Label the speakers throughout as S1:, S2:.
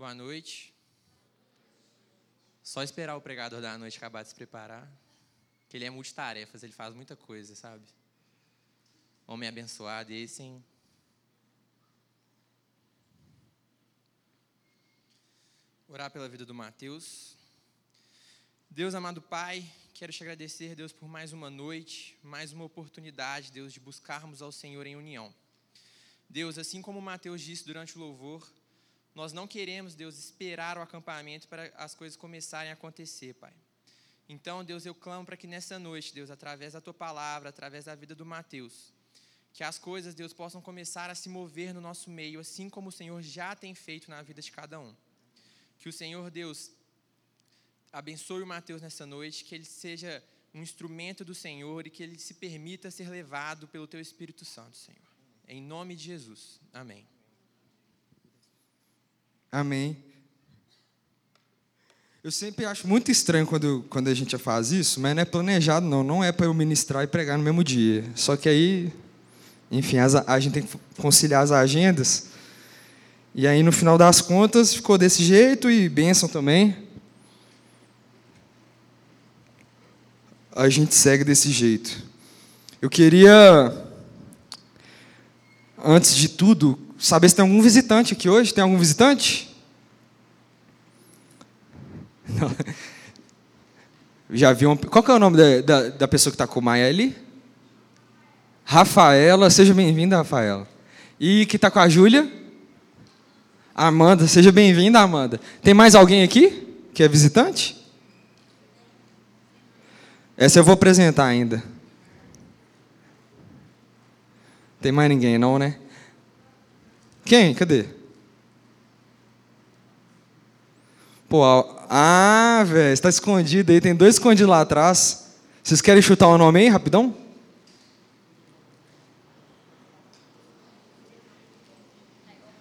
S1: Boa noite. Só esperar o pregador da noite acabar de se preparar. Que ele é multitarefas, ele faz muita coisa, sabe? Homem abençoado, e esse, hein? Orar pela vida do Mateus. Deus amado Pai, quero te agradecer, Deus, por mais uma noite, mais uma oportunidade, Deus, de buscarmos ao Senhor em união. Deus, assim como Mateus disse durante o louvor, nós não queremos, Deus, esperar o acampamento para as coisas começarem a acontecer, Pai. Então, Deus, eu clamo para que nessa noite, Deus, através da tua palavra, através da vida do Mateus, que as coisas, Deus, possam começar a se mover no nosso meio, assim como o Senhor já tem feito na vida de cada um. Que o Senhor, Deus, abençoe o Mateus nessa noite, que ele seja um instrumento do Senhor e que ele se permita ser levado pelo teu Espírito Santo, Senhor. Em nome de Jesus. Amém.
S2: Amém. Eu sempre acho muito estranho quando, quando a gente faz isso, mas não é planejado, não. Não é para eu ministrar e pregar no mesmo dia. Só que aí, enfim, as, a gente tem que conciliar as agendas. E aí, no final das contas, ficou desse jeito e bênção também. A gente segue desse jeito. Eu queria, antes de tudo, saber se tem algum visitante aqui hoje. Tem algum visitante? Não. Já vi um. Qual que é o nome da, da, da pessoa que está com o Maia ali? Rafaela, seja bem-vinda, Rafaela. E que está com a Júlia? Amanda, seja bem-vinda, Amanda. Tem mais alguém aqui que é visitante? Essa eu vou apresentar ainda. Tem mais ninguém, não, né? Quem? Cadê? Pô, ah, velho, está escondido aí, tem dois escondidos lá atrás. Vocês querem chutar o nome aí, rapidão?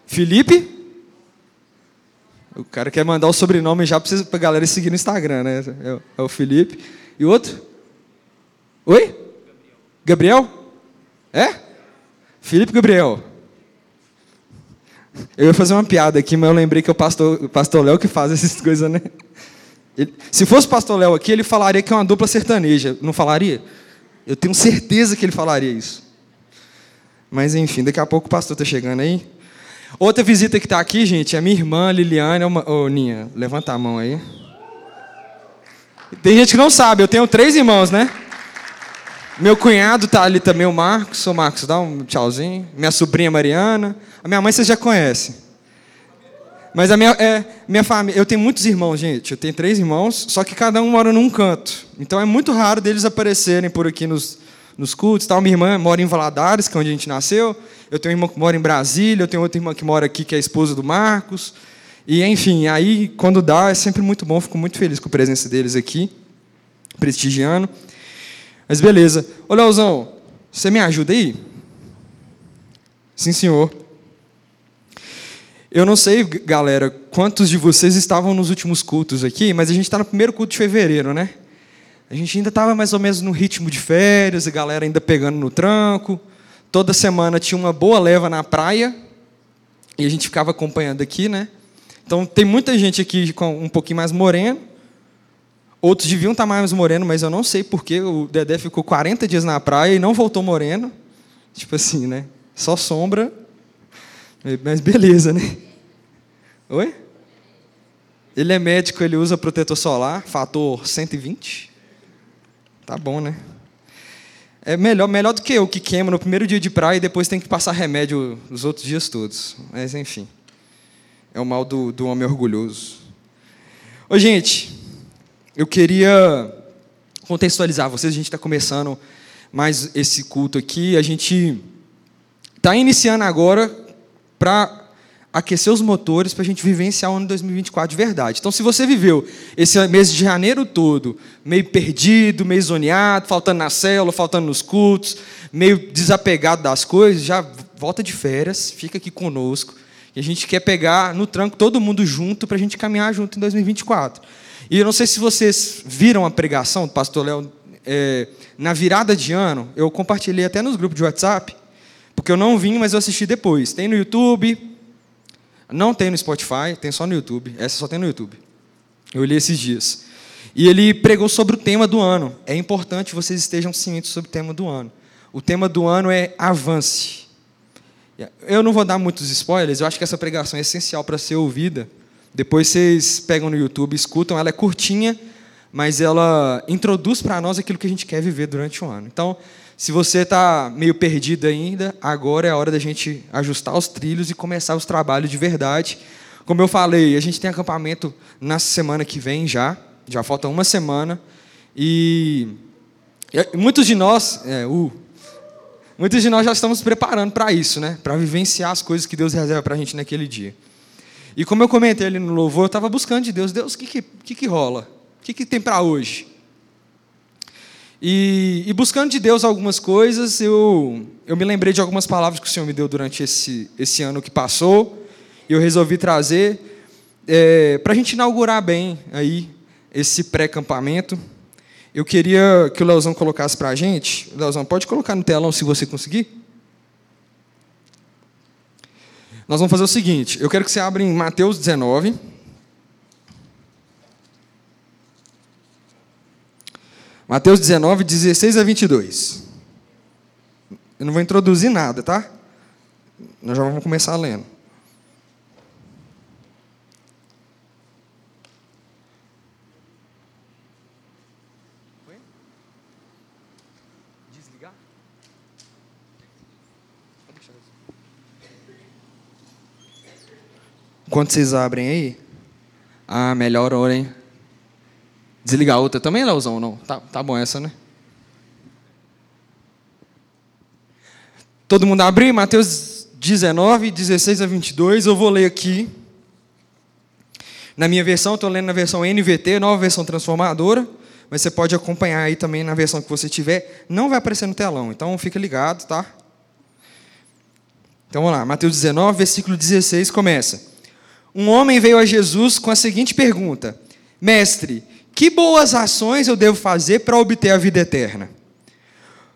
S2: Felipe? O cara quer mandar o sobrenome já para a galera seguir no Instagram, né? É, é, o Felipe. E outro? Oi? Gabriel? É? Felipe Gabriel. Eu ia fazer uma piada aqui, mas eu lembrei que é o pastor, o pastor Léo que faz essas coisas, né? Ele, se fosse o pastor Léo aqui, ele falaria que é uma dupla sertaneja. Não falaria? Eu tenho certeza que ele falaria isso. Mas enfim, daqui a pouco o pastor está chegando aí. Outra visita que está aqui, gente, é minha irmã Liliane. Ô, oh, Ninha, levanta a mão aí. Tem gente que não sabe, eu tenho três irmãos, né? Meu cunhado está ali também, o Marcos. Ô Marcos, dá um tchauzinho. Minha sobrinha Mariana. A minha mãe vocês já conhecem. Mas a minha, é, minha família, eu tenho muitos irmãos, gente. Eu tenho três irmãos, só que cada um mora num canto. Então é muito raro deles aparecerem por aqui nos, nos cultos. Tal. Minha irmã mora em Valadares, que é onde a gente nasceu. Eu tenho uma irmã que mora em Brasília. Eu tenho outra irmã que mora aqui, que é a esposa do Marcos. E enfim, aí quando dá, é sempre muito bom. Fico muito feliz com a presença deles aqui, prestigiando. Mas beleza. Ô, Leozão, você me ajuda aí? Sim, senhor. Eu não sei, galera, quantos de vocês estavam nos últimos cultos aqui, mas a gente está no primeiro culto de fevereiro, né? A gente ainda estava mais ou menos no ritmo de férias, a galera ainda pegando no tranco. Toda semana tinha uma boa leva na praia e a gente ficava acompanhando aqui, né? Então tem muita gente aqui com um pouquinho mais moreno, Outros deviam estar mais moreno, mas eu não sei porque o Dedé ficou 40 dias na praia e não voltou moreno. Tipo assim, né? Só sombra. Mas beleza, né? Oi? Ele é médico, ele usa protetor solar, fator 120. Tá bom, né? É melhor, melhor do que eu, que queima no primeiro dia de praia e depois tem que passar remédio os outros dias todos. Mas, enfim. É o mal do, do homem orgulhoso. Ô, gente, eu queria contextualizar vocês, a gente está começando mais esse culto aqui, a gente está iniciando agora para aquecer os motores para a gente vivenciar o ano 2024 de verdade. Então, se você viveu esse mês de janeiro todo meio perdido, meio zoneado, faltando na célula, faltando nos cultos, meio desapegado das coisas, já volta de férias, fica aqui conosco. E a gente quer pegar no tranco todo mundo junto para a gente caminhar junto em 2024. E eu não sei se vocês viram a pregação do pastor Léo é, na virada de ano. Eu compartilhei até nos grupos de WhatsApp, porque eu não vim, mas eu assisti depois. Tem no YouTube. Não tem no Spotify, tem só no YouTube. Essa só tem no YouTube. Eu li esses dias. E ele pregou sobre o tema do ano. É importante vocês estejam cientes sobre o tema do ano. O tema do ano é avance. Eu não vou dar muitos spoilers, eu acho que essa pregação é essencial para ser ouvida. Depois vocês pegam no YouTube, escutam, ela é curtinha, mas ela introduz para nós aquilo que a gente quer viver durante o ano. Então, se você está meio perdido ainda, agora é a hora da gente ajustar os trilhos e começar os trabalhos de verdade. Como eu falei, a gente tem acampamento na semana que vem já, já falta uma semana, e muitos de nós, é, uh, muitos de nós já estamos preparando para isso, né? Para vivenciar as coisas que Deus reserva para a gente naquele dia. E como eu comentei ali no louvor, eu estava buscando de Deus, Deus, o que, que, que, que rola? O que, que tem para hoje? E, e, buscando de Deus algumas coisas, eu, eu me lembrei de algumas palavras que o Senhor me deu durante esse, esse ano que passou, e eu resolvi trazer é, para a gente inaugurar bem aí esse pré-campamento. Eu queria que o Leozão colocasse para a gente. Leozão, pode colocar no telão se você conseguir? Nós vamos fazer o seguinte: eu quero que você abra em Mateus 19. Mateus 19, 16 a 22. Eu não vou introduzir nada, tá? Nós já vamos começar lendo. Enquanto vocês abrem aí, a melhor hora, hein? Desligar a outra também, Leozão? Não? Tá, tá bom essa, né? Todo mundo abriu Mateus 19, 16 a 22. Eu vou ler aqui. Na minha versão, estou lendo na versão NVT, nova versão transformadora. Mas você pode acompanhar aí também na versão que você tiver. Não vai aparecer no telão, então fica ligado, tá? Então vamos lá, Mateus 19, versículo 16 começa. Um homem veio a Jesus com a seguinte pergunta: Mestre, que boas ações eu devo fazer para obter a vida eterna?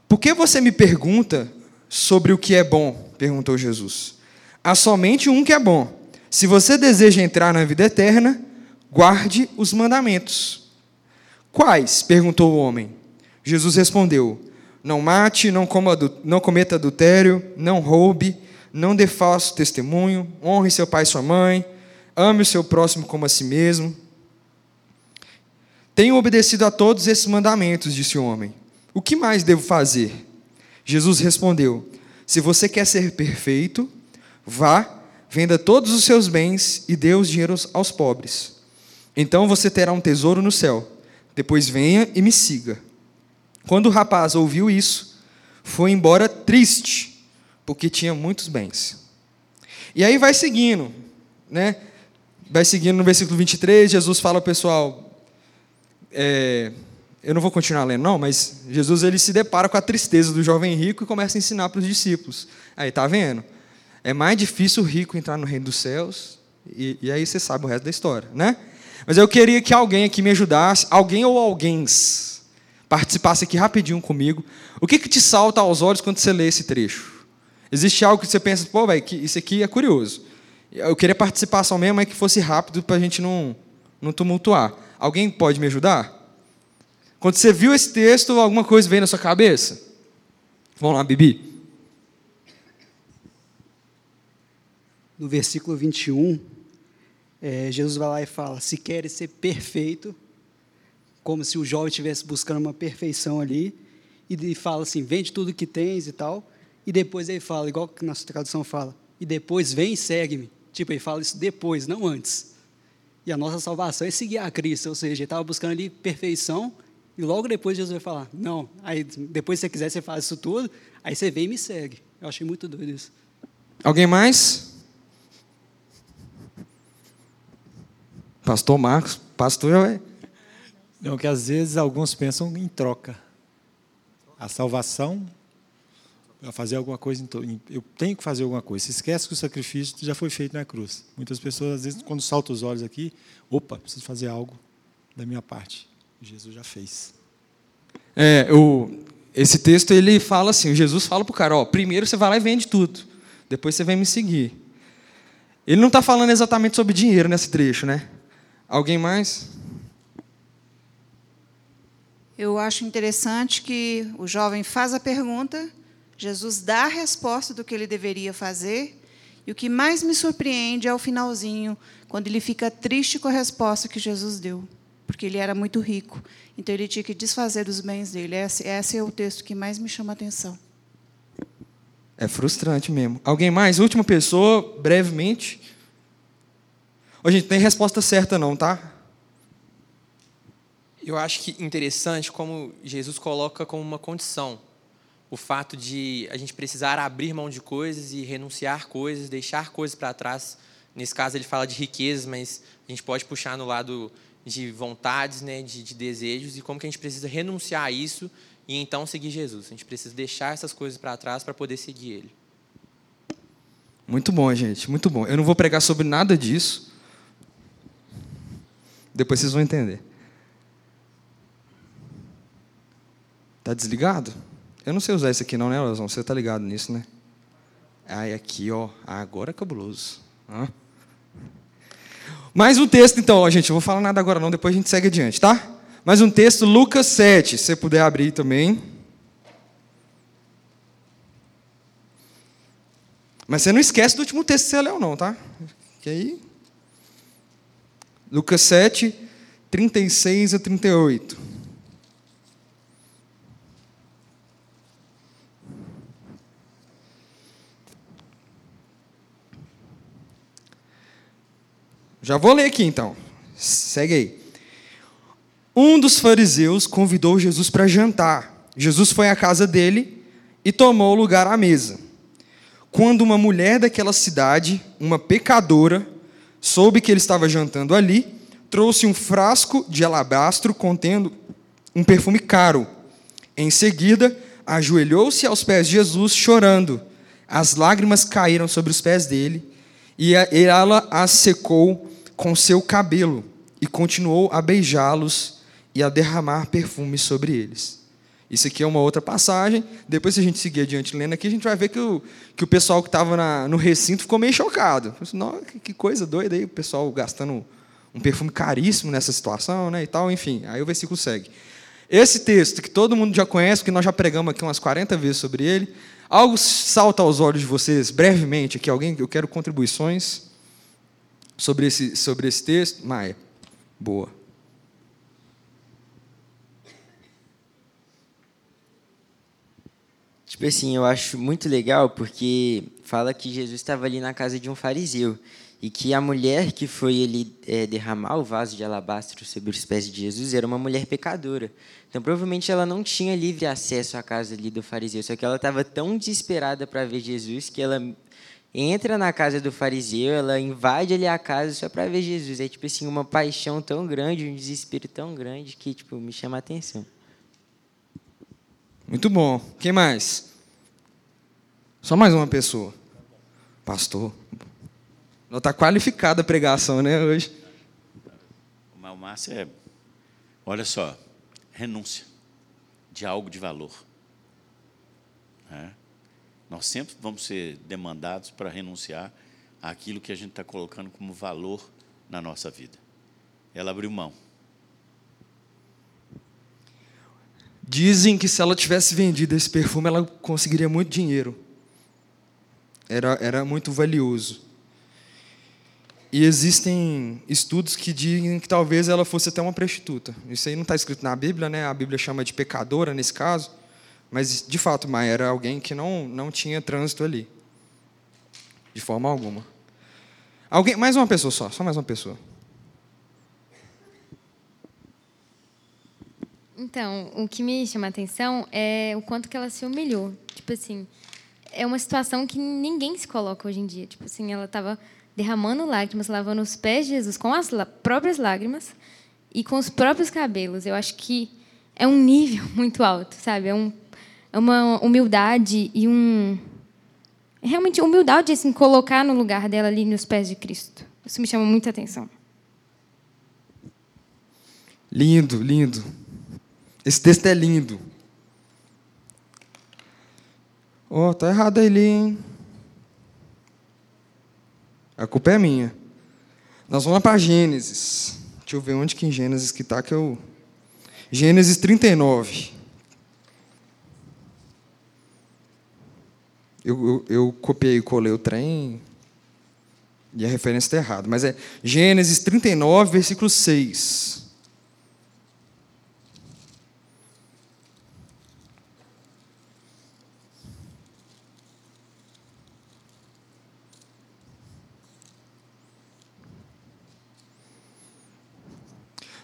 S2: Por que você me pergunta sobre o que é bom? perguntou Jesus. Há somente um que é bom. Se você deseja entrar na vida eterna, guarde os mandamentos. Quais? perguntou o homem. Jesus respondeu: Não mate, não, não cometa adultério, não roube, não dê falso testemunho, honre seu pai e sua mãe, ame o seu próximo como a si mesmo. Tenho obedecido a todos esses mandamentos, disse o homem. O que mais devo fazer? Jesus respondeu: Se você quer ser perfeito, vá, venda todos os seus bens e dê os dinheiros aos pobres. Então você terá um tesouro no céu. Depois venha e me siga. Quando o rapaz ouviu isso, foi embora triste, porque tinha muitos bens. E aí vai seguindo, né? Vai seguindo no versículo 23, Jesus fala ao pessoal: é, eu não vou continuar lendo, não, mas Jesus ele se depara com a tristeza do jovem rico e começa a ensinar para os discípulos. Aí, tá vendo? É mais difícil o rico entrar no reino dos céus, e, e aí você sabe o resto da história, né? Mas eu queria que alguém aqui me ajudasse, alguém ou alguém participasse aqui rapidinho comigo. O que, que te salta aos olhos quando você lê esse trecho? Existe algo que você pensa, pô, velho, isso aqui é curioso. Eu queria participação mesmo, mas que fosse rápido para a gente não, não tumultuar. Alguém pode me ajudar? Quando você viu esse texto, alguma coisa veio na sua cabeça? Vamos lá, Bibi.
S3: No versículo 21, é, Jesus vai lá e fala: Se queres ser perfeito, como se o jovem estivesse buscando uma perfeição ali, e fala assim: vende tudo que tens e tal, e depois ele fala, igual que nossa tradução fala, e depois vem e segue-me. Tipo, ele fala isso depois, não antes. E a nossa salvação é seguir a Cristo, ou seja, ele estava buscando ali perfeição, e logo depois Jesus vai falar: Não, aí depois se você quiser, você faz isso tudo, aí você vem e me segue. Eu achei muito doido isso.
S2: Alguém mais? Pastor Marcos, pastor é.
S4: Não, que às vezes alguns pensam em troca. A salvação a fazer alguma coisa, eu tenho que fazer alguma coisa. Se esquece que o sacrifício já foi feito na cruz. Muitas pessoas, às vezes, quando saltam os olhos aqui, opa, preciso fazer algo da minha parte. Jesus já fez.
S2: É, o, esse texto ele fala assim: Jesus fala para o cara, ó, primeiro você vai lá e vende tudo, depois você vem me seguir. Ele não está falando exatamente sobre dinheiro nesse trecho, né? Alguém mais?
S5: Eu acho interessante que o jovem faz a pergunta, Jesus dá a resposta do que ele deveria fazer, e o que mais me surpreende é o finalzinho, quando ele fica triste com a resposta que Jesus deu, porque ele era muito rico, então ele tinha que desfazer dos bens dele. Esse, esse é o texto que mais me chama a atenção.
S2: É frustrante mesmo. Alguém mais? Última pessoa, brevemente. Ô, gente, não tem resposta certa não, tá?
S1: Eu acho que interessante como Jesus coloca como uma condição o fato de a gente precisar abrir mão de coisas e renunciar coisas, deixar coisas para trás. Nesse caso ele fala de riquezas, mas a gente pode puxar no lado de vontades, né, de, de desejos e como que a gente precisa renunciar a isso e então seguir Jesus. A gente precisa deixar essas coisas para trás para poder seguir Ele.
S2: Muito bom, gente, muito bom. Eu não vou pregar sobre nada disso. Depois vocês vão entender. Tá desligado? Eu não sei usar isso aqui não, né, Lozão? Você tá ligado nisso, né? Ai, aqui, ó. Agora é cabuloso. Hã? Mais um texto, então, ó, gente. Eu vou falar nada agora não, depois a gente segue adiante, tá? Mais um texto, Lucas 7. Se você puder abrir também. Mas você não esquece do último texto que você leu, não, tá? Que aí. Lucas 7, 36 a 38. Já vou ler aqui então. Segue aí. Um dos fariseus convidou Jesus para jantar. Jesus foi à casa dele e tomou lugar à mesa. Quando uma mulher daquela cidade, uma pecadora, soube que ele estava jantando ali, trouxe um frasco de alabastro contendo um perfume caro. Em seguida, ajoelhou-se aos pés de Jesus, chorando. As lágrimas caíram sobre os pés dele, e ela as secou com seu cabelo e continuou a beijá-los e a derramar perfume sobre eles. Isso aqui é uma outra passagem. Depois, se a gente seguir adiante lendo aqui, a gente vai ver que o, que o pessoal que estava no recinto ficou meio chocado. Nossa, que coisa doida aí, o pessoal gastando um perfume caríssimo nessa situação, né, e tal, enfim. Aí o versículo segue. Esse texto, que todo mundo já conhece, que nós já pregamos aqui umas 40 vezes sobre ele, algo salta aos olhos de vocês brevemente aqui, alguém, eu quero contribuições sobre esse, sobre esse texto? Maia, boa.
S6: Tipo assim, eu acho muito legal porque fala que Jesus estava ali na casa de um fariseu e que a mulher que foi ele é, derramar o vaso de alabastro sobre os pés de Jesus era uma mulher pecadora. Então, provavelmente ela não tinha livre acesso à casa ali do fariseu, só que ela estava tão desesperada para ver Jesus que ela entra na casa do fariseu, ela invade ali a casa só para ver Jesus. É tipo assim, uma paixão tão grande, um desespero tão grande que tipo me chama a atenção.
S2: Muito bom. Quem mais? Só mais uma pessoa. Pastor. Não está qualificada a pregação, né, hoje.
S7: O Márcio é, olha só, renúncia de algo de valor. É. Nós sempre vamos ser demandados para renunciar àquilo que a gente está colocando como valor na nossa vida. Ela abriu mão.
S2: Dizem que se ela tivesse vendido esse perfume, ela conseguiria muito dinheiro. Era, era muito valioso. E existem estudos que dizem que talvez ela fosse até uma prostituta. Isso aí não está escrito na Bíblia, né? A Bíblia chama de pecadora nesse caso. Mas, de fato, Maia era alguém que não, não tinha trânsito ali. De forma alguma. Alguém, mais uma pessoa só, só mais uma pessoa.
S8: Então, o que me chama a atenção é o quanto que ela se humilhou. Tipo assim, é uma situação que ninguém se coloca hoje em dia. Tipo assim, ela estava derramando lágrimas, lavando os pés de Jesus com as próprias lágrimas e com os próprios cabelos. Eu acho que é um nível muito alto, sabe? É um uma humildade e um realmente humildade assim colocar no lugar dela ali nos pés de Cristo. Isso me chama muita atenção.
S2: Lindo, lindo. Esse texto é lindo. Oh, tá errado ali, hein? A culpa é minha. Nós vamos lá para Gênesis. Deixa eu ver onde que em Gênesis que está que eu. Gênesis 39. Eu, eu, eu copiei e colei o trem e a referência está errada, mas é Gênesis 39, versículo 6.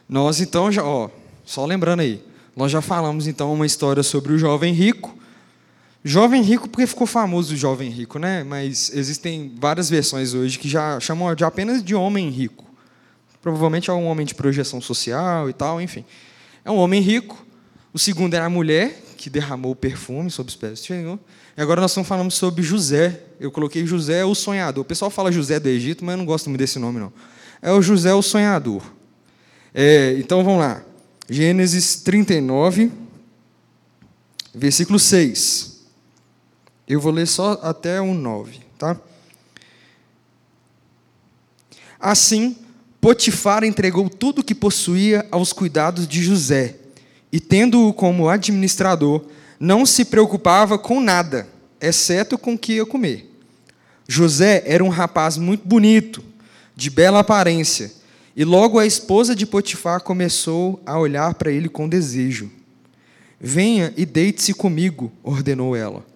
S2: Nós então já, ó, só lembrando aí, nós já falamos então uma história sobre o jovem rico. Jovem rico porque ficou famoso o jovem rico, né? Mas existem várias versões hoje que já chamam de apenas de homem rico. Provavelmente é um homem de projeção social e tal, enfim. É um homem rico. O segundo era a mulher que derramou perfume sobre os pés do Senhor. E agora nós estamos falando sobre José. Eu coloquei José o sonhador. O pessoal fala José do Egito, mas eu não gosto muito desse nome não. É o José o sonhador. É, então vamos lá. Gênesis 39, versículo 6. Eu vou ler só até o 9, tá? Assim, Potifar entregou tudo o que possuía aos cuidados de José, e tendo-o como administrador, não se preocupava com nada, exceto com o que ia comer. José era um rapaz muito bonito, de bela aparência, e logo a esposa de Potifar começou a olhar para ele com desejo. Venha e deite-se comigo, ordenou ela.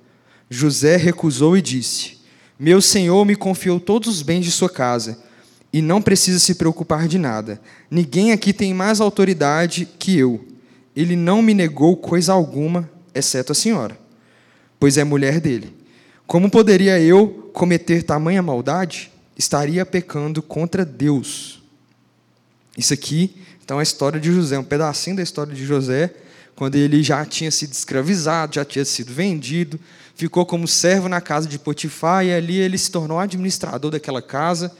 S2: José recusou e disse: Meu senhor me confiou todos os bens de sua casa, e não precisa se preocupar de nada. Ninguém aqui tem mais autoridade que eu. Ele não me negou coisa alguma, exceto a senhora, pois é mulher dele. Como poderia eu cometer tamanha maldade? Estaria pecando contra Deus. Isso aqui, então, é a história de José, um pedacinho da história de José, quando ele já tinha sido escravizado, já tinha sido vendido, ficou como servo na casa de Potifar, e ali ele se tornou administrador daquela casa.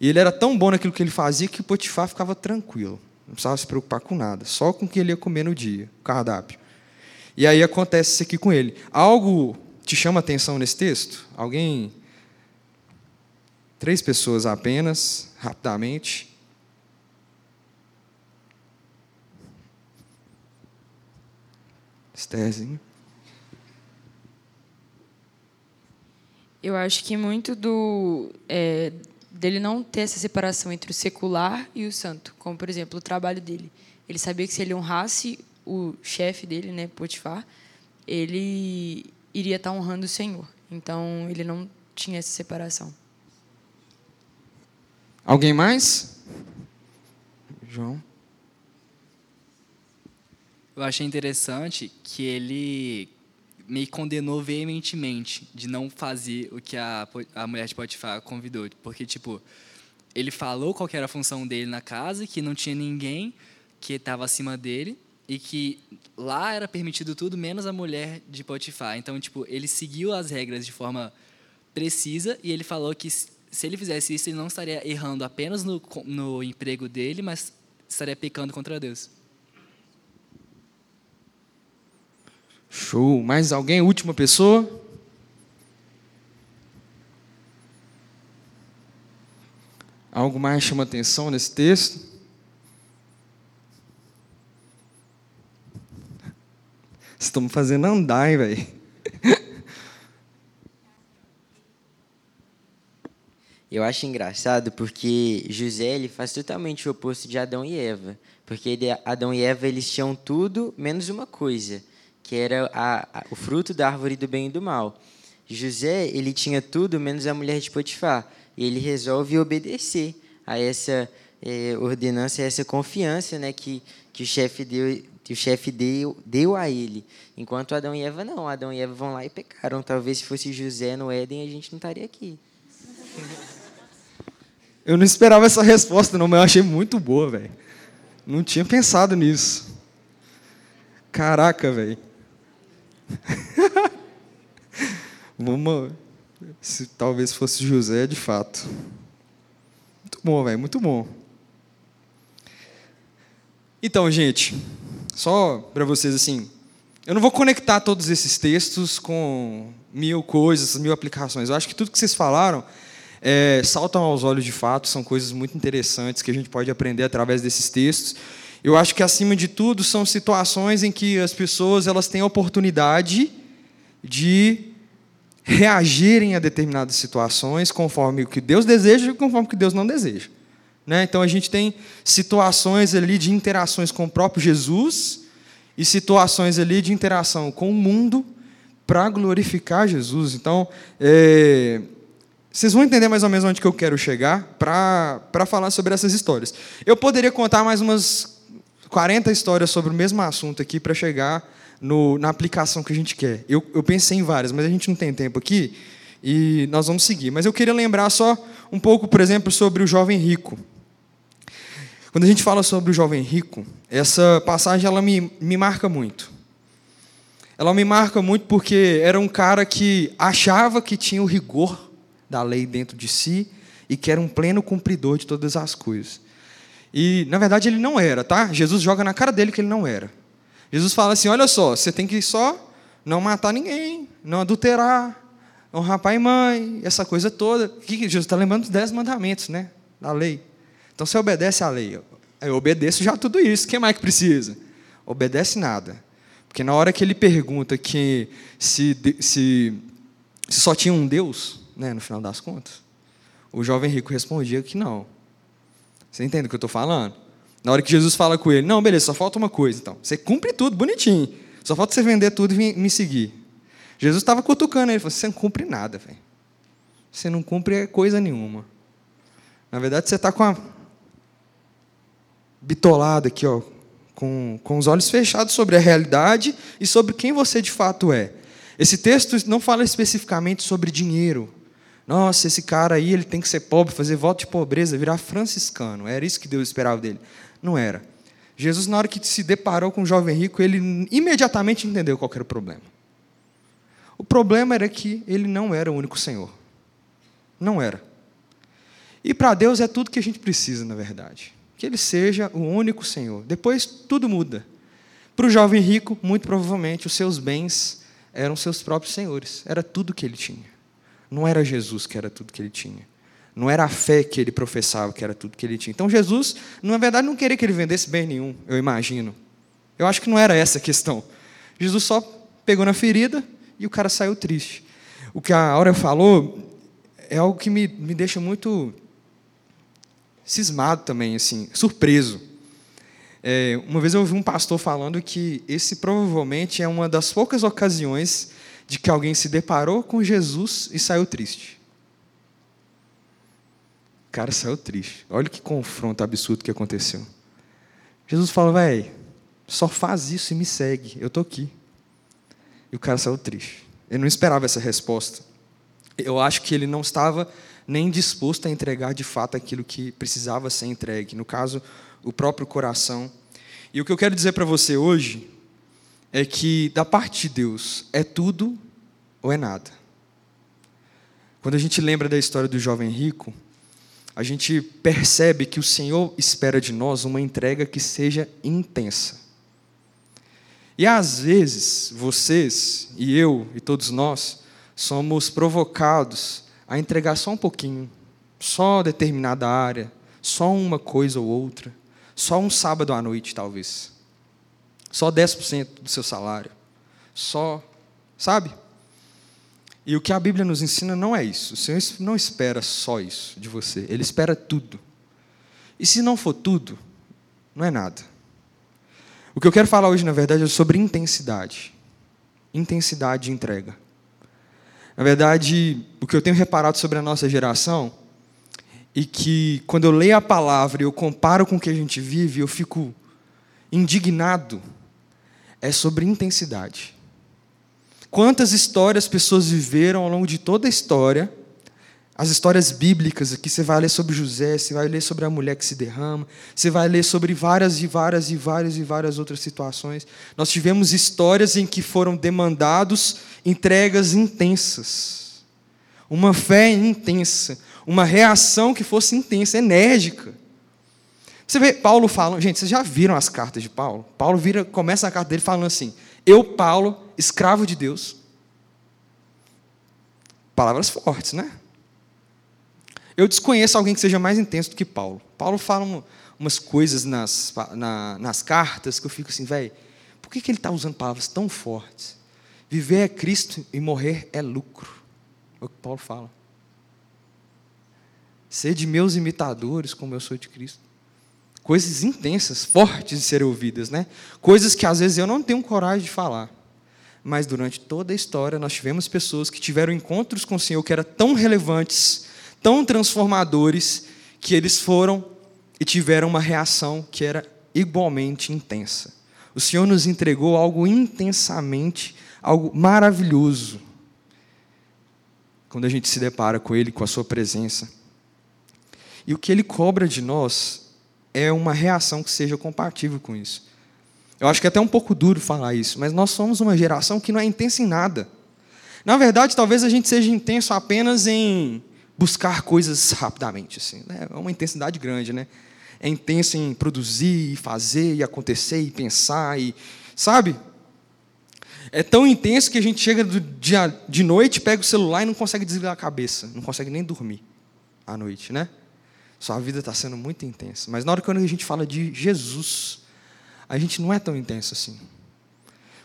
S2: E ele era tão bom naquilo que ele fazia que Potifar ficava tranquilo, não precisava se preocupar com nada, só com o que ele ia comer no dia, o cardápio. E aí acontece isso aqui com ele. Algo te chama atenção nesse texto? Alguém? Três pessoas apenas, rapidamente. Estérzinho.
S9: Eu acho que muito do é, dele não ter essa separação entre o secular e o santo, como por exemplo o trabalho dele. Ele sabia que se ele honrasse o chefe dele, né, Potifar, ele iria estar honrando o Senhor. Então ele não tinha essa separação.
S2: Alguém mais? João.
S10: Eu achei interessante que ele me condenou veementemente de não fazer o que a, a mulher de Potifar convidou. Porque, tipo, ele falou qual era a função dele na casa, que não tinha ninguém que estava acima dele e que lá era permitido tudo menos a mulher de Potifar. Então, tipo, ele seguiu as regras de forma precisa e ele falou que se ele fizesse isso, ele não estaria errando apenas no, no emprego dele, mas estaria pecando contra Deus.
S2: Show. Mais alguém? Última pessoa? Algo mais chama atenção nesse texto? Estamos fazendo andar, velho?
S6: Eu acho engraçado porque José ele faz totalmente o oposto de Adão e Eva. Porque ele, Adão e Eva eles tinham tudo menos uma coisa que era a, a, o fruto da árvore do bem e do mal. José, ele tinha tudo menos a mulher de Potifar. E ele resolve obedecer a essa é, ordenança, a essa confiança né, que, que o chefe deu, que o chefe deu, deu a ele. Enquanto Adão e Eva não. Adão e Eva vão lá e pecaram. Talvez se fosse José no Éden, a gente não estaria aqui.
S2: Eu não esperava essa resposta, não, mas eu achei muito boa, velho. Não tinha pensado nisso. Caraca, velho. Vamos, se talvez fosse José, de fato. Muito bom, velho, muito bom. Então, gente, só para vocês assim, eu não vou conectar todos esses textos com mil coisas, mil aplicações. Eu acho que tudo que vocês falaram é, saltam aos olhos de fato, são coisas muito interessantes que a gente pode aprender através desses textos. Eu acho que, acima de tudo, são situações em que as pessoas elas têm a oportunidade de reagirem a determinadas situações conforme o que Deus deseja e conforme o que Deus não deseja. Né? Então, a gente tem situações ali de interações com o próprio Jesus e situações ali de interação com o mundo para glorificar Jesus. Então, é, vocês vão entender mais ou menos onde que eu quero chegar para falar sobre essas histórias. Eu poderia contar mais umas 40 histórias sobre o mesmo assunto aqui para chegar no, na aplicação que a gente quer. Eu, eu pensei em várias, mas a gente não tem tempo aqui e nós vamos seguir. Mas eu queria lembrar só um pouco, por exemplo, sobre o jovem rico. Quando a gente fala sobre o jovem rico, essa passagem ela me, me marca muito. Ela me marca muito porque era um cara que achava que tinha o rigor da lei dentro de si e que era um pleno cumpridor de todas as coisas. E, na verdade, ele não era, tá? Jesus joga na cara dele que ele não era. Jesus fala assim: olha só, você tem que só não matar ninguém, não adulterar, honrar pai e mãe, essa coisa toda. Que Jesus está lembrando dos dez mandamentos, né? Da lei. Então você obedece à lei. Eu obedeço já tudo isso. O que mais que precisa? Obedece nada. Porque na hora que ele pergunta que se, se, se só tinha um Deus, né, no final das contas, o jovem rico respondia que não. Você entende o que eu estou falando? Na hora que Jesus fala com ele, não, beleza, só falta uma coisa, então. Você cumpre tudo, bonitinho. Só falta você vender tudo e me seguir. Jesus estava cutucando ele, falou, você não cumpre nada, velho. Você não cumpre coisa nenhuma. Na verdade, você está com a bitolada aqui, ó, com, com os olhos fechados sobre a realidade e sobre quem você de fato é. Esse texto não fala especificamente sobre dinheiro, nossa, esse cara aí ele tem que ser pobre, fazer voto de pobreza, virar franciscano. Era isso que Deus esperava dele. Não era. Jesus, na hora que se deparou com o jovem rico, ele imediatamente entendeu qual era o problema. O problema era que ele não era o único Senhor. Não era. E para Deus é tudo que a gente precisa, na verdade. Que Ele seja o único Senhor. Depois tudo muda. Para o jovem rico, muito provavelmente, os seus bens eram seus próprios senhores. Era tudo que ele tinha. Não era Jesus que era tudo que ele tinha. Não era a fé que ele professava que era tudo que ele tinha. Então Jesus, na verdade, não queria que ele vendesse bem nenhum, eu imagino. Eu acho que não era essa a questão. Jesus só pegou na ferida e o cara saiu triste. O que a Aura falou é algo que me, me deixa muito cismado também, assim, surpreso. É, uma vez eu ouvi um pastor falando que esse provavelmente é uma das poucas ocasiões de que alguém se deparou com Jesus e saiu triste. O cara saiu triste. Olha que confronto absurdo que aconteceu. Jesus falou, velho, só faz isso e me segue, eu estou aqui. E o cara saiu triste. Ele não esperava essa resposta. Eu acho que ele não estava nem disposto a entregar de fato aquilo que precisava ser entregue, no caso, o próprio coração. E o que eu quero dizer para você hoje é que, da parte de Deus, é tudo ou é nada. Quando a gente lembra da história do jovem rico, a gente percebe que o Senhor espera de nós uma entrega que seja intensa. E às vezes, vocês e eu e todos nós somos provocados a entregar só um pouquinho, só determinada área, só uma coisa ou outra, só um sábado à noite, talvez. Só 10% do seu salário. Só, sabe? E o que a Bíblia nos ensina não é isso. O Senhor não espera só isso de você, Ele espera tudo. E se não for tudo, não é nada. O que eu quero falar hoje, na verdade, é sobre intensidade. Intensidade de entrega. Na verdade, o que eu tenho reparado sobre a nossa geração, e que quando eu leio a palavra e eu comparo com o que a gente vive, eu fico indignado é sobre intensidade. Quantas histórias pessoas viveram ao longo de toda a história, as histórias bíblicas, aqui você vai ler sobre José, você vai ler sobre a mulher que se derrama, você vai ler sobre várias e várias e várias e várias outras situações. Nós tivemos histórias em que foram demandados entregas intensas, uma fé intensa, uma reação que fosse intensa, enérgica. Você vê Paulo falando, gente, vocês já viram as cartas de Paulo? Paulo vira, começa a carta dele falando assim: Eu, Paulo, escravo de Deus. Palavras fortes, né? Eu desconheço alguém que seja mais intenso do que Paulo. Paulo fala um, umas coisas nas, na, nas cartas que eu fico assim, velho, por que, que ele está usando palavras tão fortes? Viver é Cristo e morrer é lucro. É o que Paulo fala. Ser de meus imitadores, como eu sou de Cristo. Coisas intensas, fortes de serem ouvidas, né? Coisas que às vezes eu não tenho coragem de falar. Mas durante toda a história nós tivemos pessoas que tiveram encontros com o Senhor que eram tão relevantes, tão transformadores, que eles foram e tiveram uma reação que era igualmente intensa. O Senhor nos entregou algo intensamente, algo maravilhoso. Quando a gente se depara com Ele, com a Sua presença. E o que Ele cobra de nós é uma reação que seja compatível com isso. Eu acho que é até um pouco duro falar isso, mas nós somos uma geração que não é intensa em nada. Na verdade, talvez a gente seja intenso apenas em buscar coisas rapidamente. Assim, né? É uma intensidade grande, né? É intenso em produzir, e fazer, e acontecer, e pensar, e sabe? É tão intenso que a gente chega dia, de noite, pega o celular e não consegue desligar a cabeça, não consegue nem dormir à noite, né? Sua vida está sendo muito intensa. Mas na hora que a gente fala de Jesus, a gente não é tão intenso assim.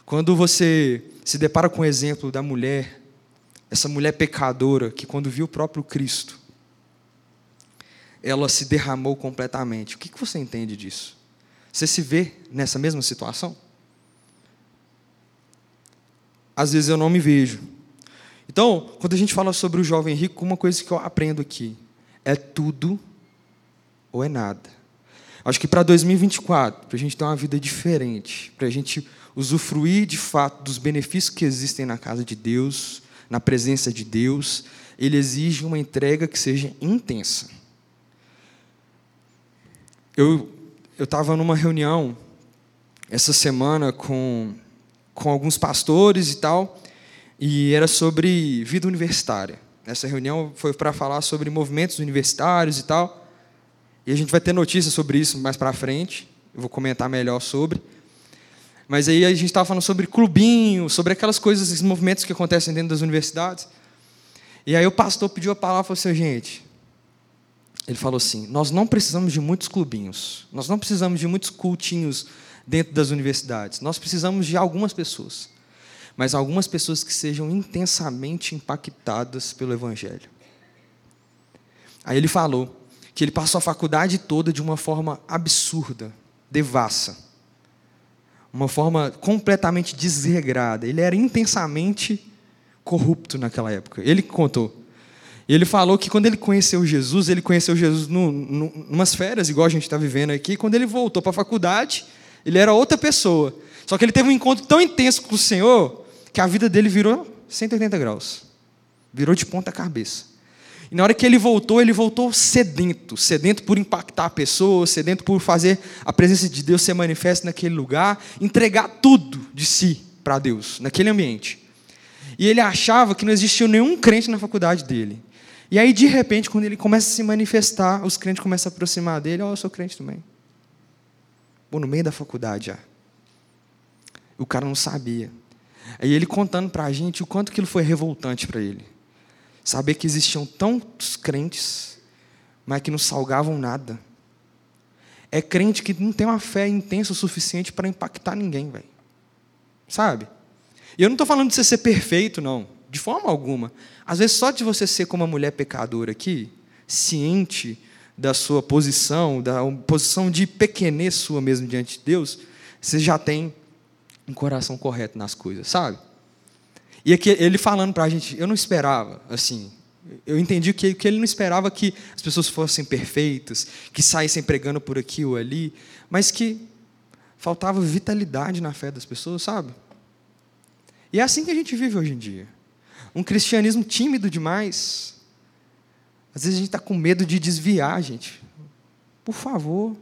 S2: Quando você se depara com o exemplo da mulher, essa mulher pecadora, que quando viu o próprio Cristo, ela se derramou completamente. O que você entende disso? Você se vê nessa mesma situação? Às vezes eu não me vejo. Então, quando a gente fala sobre o jovem rico, uma coisa que eu aprendo aqui é tudo ou é nada. Acho que para 2024, para a gente ter uma vida diferente, para a gente usufruir de fato dos benefícios que existem na casa de Deus, na presença de Deus, ele exige uma entrega que seja intensa. Eu eu estava numa reunião essa semana com com alguns pastores e tal, e era sobre vida universitária. Essa reunião foi para falar sobre movimentos universitários e tal. E a gente vai ter notícias sobre isso mais para frente. Eu vou comentar melhor sobre. Mas aí a gente estava falando sobre clubinho, sobre aquelas coisas, esses movimentos que acontecem dentro das universidades. E aí o pastor pediu a palavra e falou assim, gente, ele falou assim, nós não precisamos de muitos clubinhos, nós não precisamos de muitos cultinhos dentro das universidades, nós precisamos de algumas pessoas, mas algumas pessoas que sejam intensamente impactadas pelo Evangelho. Aí ele falou, que ele passou a faculdade toda de uma forma absurda, devassa. Uma forma completamente desregrada. Ele era intensamente corrupto naquela época. Ele contou. Ele falou que quando ele conheceu Jesus, ele conheceu Jesus no, numas férias, igual a gente está vivendo aqui. Quando ele voltou para a faculdade, ele era outra pessoa. Só que ele teve um encontro tão intenso com o Senhor que a vida dele virou 180 graus. Virou de ponta cabeça. E na hora que ele voltou, ele voltou sedento, sedento por impactar a pessoa, sedento por fazer a presença de Deus ser manifesta naquele lugar, entregar tudo de si para Deus, naquele ambiente. E ele achava que não existia nenhum crente na faculdade dele. E aí, de repente, quando ele começa a se manifestar, os crentes começam a aproximar dele, ó, oh, eu sou crente também. Pô, no meio da faculdade já. O cara não sabia. Aí ele contando para a gente o quanto aquilo foi revoltante para ele. Saber que existiam tantos crentes, mas que não salgavam nada. É crente que não tem uma fé intensa o suficiente para impactar ninguém, velho. Sabe? E eu não estou falando de você ser perfeito, não. De forma alguma. Às vezes, só de você ser como uma mulher pecadora aqui, ciente da sua posição, da posição de pequenez sua mesmo diante de Deus, você já tem um coração correto nas coisas, sabe? E aqui ele falando para a gente, eu não esperava, assim, eu entendi que, que ele não esperava que as pessoas fossem perfeitas, que saíssem pregando por aqui ou ali, mas que faltava vitalidade na fé das pessoas, sabe? E é assim que a gente vive hoje em dia. Um cristianismo tímido demais. Às vezes a gente está com medo de desviar, gente. Por favor.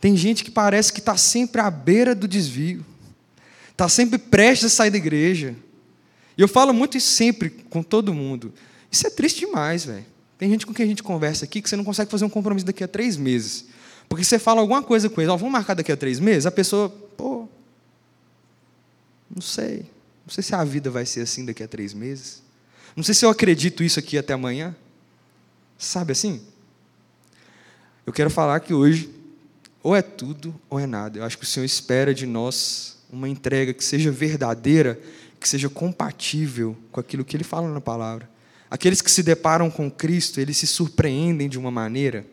S2: Tem gente que parece que está sempre à beira do desvio. Está sempre prestes a sair da igreja. E eu falo muito isso sempre com todo mundo. Isso é triste demais, velho. Tem gente com quem a gente conversa aqui que você não consegue fazer um compromisso daqui a três meses. Porque você fala alguma coisa com ele, ó, vamos marcar daqui a três meses, a pessoa, pô, não sei. Não sei se a vida vai ser assim daqui a três meses. Não sei se eu acredito isso aqui até amanhã. Sabe assim? Eu quero falar que hoje, ou é tudo ou é nada. Eu acho que o Senhor espera de nós uma entrega que seja verdadeira, que seja compatível com aquilo que Ele fala na palavra. Aqueles que se deparam com Cristo, eles se surpreendem de uma maneira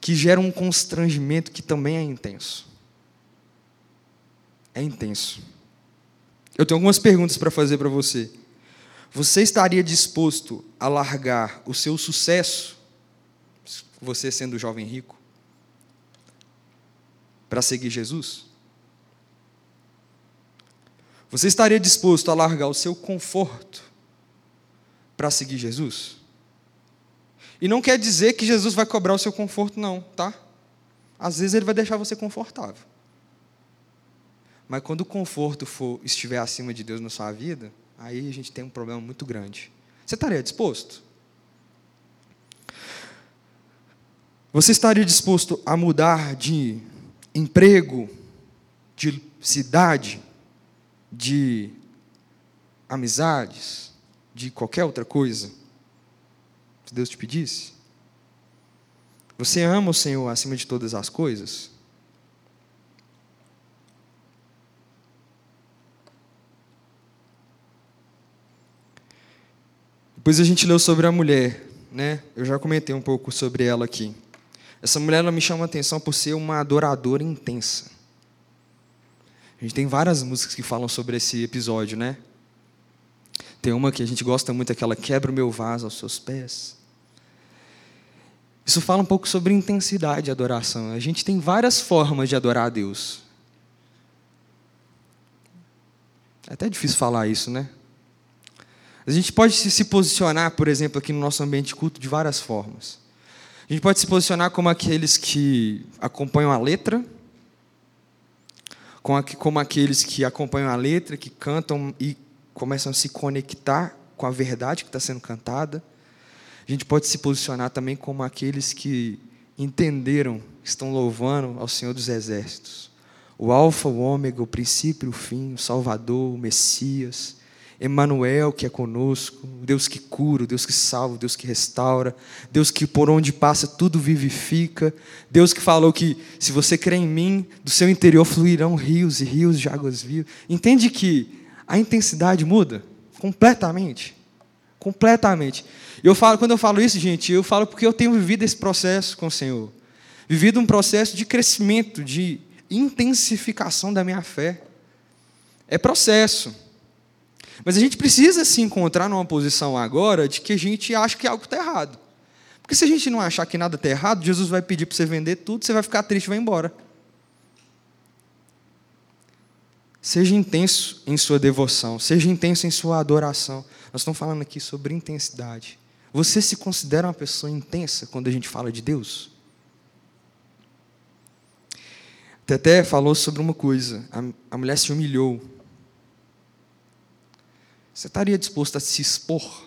S2: que gera um constrangimento que também é intenso. É intenso. Eu tenho algumas perguntas para fazer para você. Você estaria disposto a largar o seu sucesso, você sendo jovem rico, para seguir Jesus? Você estaria disposto a largar o seu conforto para seguir Jesus? E não quer dizer que Jesus vai cobrar o seu conforto, não, tá? Às vezes ele vai deixar você confortável. Mas quando o conforto for estiver acima de Deus na sua vida, aí a gente tem um problema muito grande. Você estaria disposto? Você estaria disposto a mudar de emprego, de cidade, de amizades, de qualquer outra coisa? Se Deus te pedisse? Você ama o Senhor acima de todas as coisas? Depois a gente leu sobre a mulher, né? Eu já comentei um pouco sobre ela aqui. Essa mulher ela me chama a atenção por ser uma adoradora intensa. A gente tem várias músicas que falam sobre esse episódio, né? Tem uma que a gente gosta muito, aquela quebra o meu vaso aos seus pés. Isso fala um pouco sobre intensidade de adoração. A gente tem várias formas de adorar a Deus. É até difícil falar isso, né? A gente pode se posicionar, por exemplo, aqui no nosso ambiente culto de várias formas. A gente pode se posicionar como aqueles que acompanham a letra, como aqueles que acompanham a letra, que cantam e começam a se conectar com a verdade que está sendo cantada. A gente pode se posicionar também como aqueles que entenderam, estão louvando ao Senhor dos Exércitos. O Alfa, o Ômega, o princípio o fim, o Salvador, o Messias, Emmanuel que é conosco, Deus que cura, Deus que salva, Deus que restaura, Deus que por onde passa tudo vivifica, Deus que falou que se você crê em mim, do seu interior fluirão rios e rios de águas vivas. Entende que a intensidade muda completamente, completamente. Eu falo, quando eu falo isso, gente, eu falo porque eu tenho vivido esse processo com o Senhor, vivido um processo de crescimento, de intensificação da minha fé. É processo. Mas a gente precisa se encontrar numa posição agora de que a gente acha que algo está errado. Porque se a gente não achar que nada está errado, Jesus vai pedir para você vender tudo, você vai ficar triste e vai embora. Seja intenso em sua devoção, seja intenso em sua adoração. Nós estamos falando aqui sobre intensidade. Você se considera uma pessoa intensa quando a gente fala de Deus? Teté falou sobre uma coisa: a, a mulher se humilhou você estaria disposto a se expor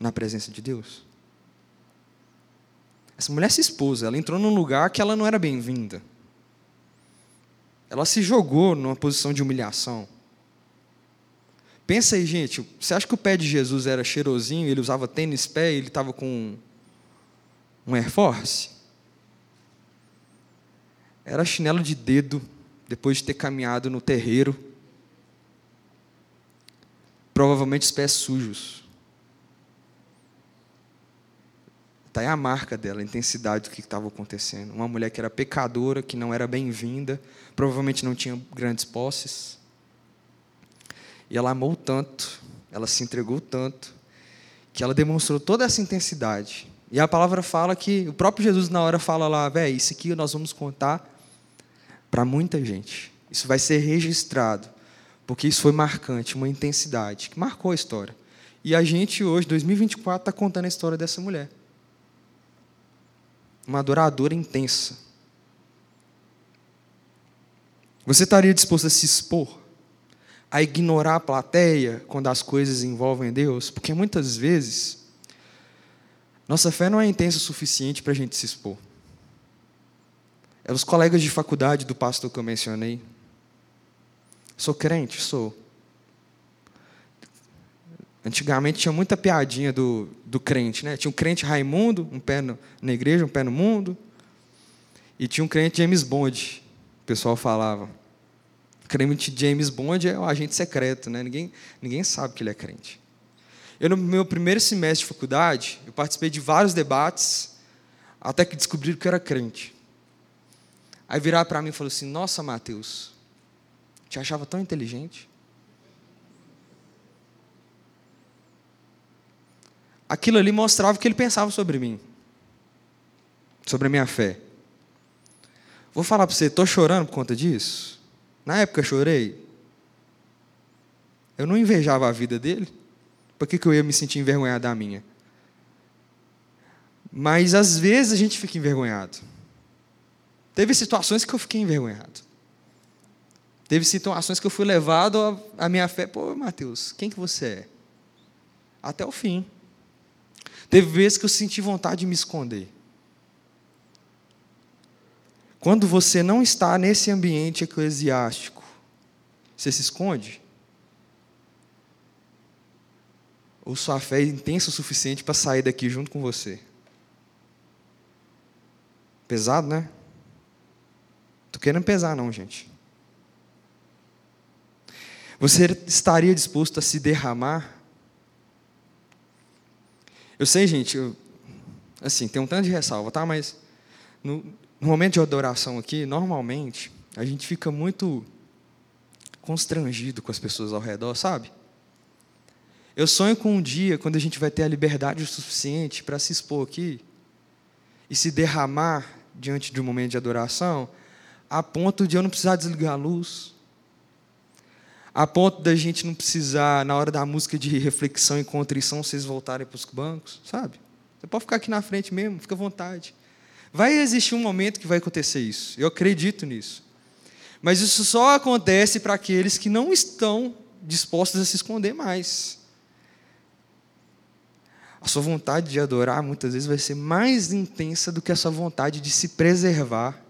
S2: na presença de Deus? Essa mulher se expôs, ela entrou num lugar que ela não era bem-vinda. Ela se jogou numa posição de humilhação. Pensa aí, gente, você acha que o pé de Jesus era cheirosinho, ele usava tênis pé e ele estava com um Air Force? Era chinelo de dedo, depois de ter caminhado no terreiro provavelmente os pés sujos. Está aí a marca dela, a intensidade do que estava acontecendo. Uma mulher que era pecadora, que não era bem-vinda, provavelmente não tinha grandes posses. E ela amou tanto, ela se entregou tanto, que ela demonstrou toda essa intensidade. E a palavra fala que o próprio Jesus, na hora, fala lá: velho, isso aqui nós vamos contar para muita gente. Isso vai ser registrado porque isso foi marcante, uma intensidade que marcou a história. E a gente hoje, 2024, está contando a história dessa mulher. Uma adoradora intensa. Você estaria disposto a se expor? A ignorar a plateia quando as coisas envolvem Deus? Porque muitas vezes, nossa fé não é intensa o suficiente para a gente se expor. É os colegas de faculdade do pastor que eu mencionei. Sou crente? Sou. Antigamente tinha muita piadinha do, do crente, né? Tinha um crente Raimundo, um pé no, na igreja, um pé no mundo. E tinha um crente James Bond, o pessoal falava. O crente James Bond é um agente secreto, né? Ninguém, ninguém sabe que ele é crente. Eu, no meu primeiro semestre de faculdade, eu participei de vários debates, até que descobriram que eu era crente. Aí viraram para mim e falaram assim: Nossa, Mateus, te achava tão inteligente. Aquilo ali mostrava o que ele pensava sobre mim, sobre a minha fé. Vou falar para você, estou chorando por conta disso? Na época eu chorei. Eu não invejava a vida dele. Por que, que eu ia me sentir envergonhado da minha? Mas às vezes a gente fica envergonhado. Teve situações que eu fiquei envergonhado. Teve situações que eu fui levado à minha fé. Pô, Mateus, quem que você é? Até o fim. Teve vezes que eu senti vontade de me esconder. Quando você não está nesse ambiente eclesiástico, você se esconde? Ou sua fé é intensa o suficiente para sair daqui junto com você? Pesado, né? Tô querendo pesar, não, gente. Você estaria disposto a se derramar? Eu sei, gente, eu, assim, tem um tanto de ressalva, tá? Mas no, no momento de adoração aqui, normalmente, a gente fica muito constrangido com as pessoas ao redor, sabe? Eu sonho com um dia quando a gente vai ter a liberdade o suficiente para se expor aqui e se derramar diante de um momento de adoração, a ponto de eu não precisar desligar a luz, a ponto da gente não precisar, na hora da música de reflexão e contrição, vocês voltarem para os bancos, sabe? Você pode ficar aqui na frente mesmo, fica à vontade. Vai existir um momento que vai acontecer isso, eu acredito nisso. Mas isso só acontece para aqueles que não estão dispostos a se esconder mais. A sua vontade de adorar muitas vezes vai ser mais intensa do que a sua vontade de se preservar.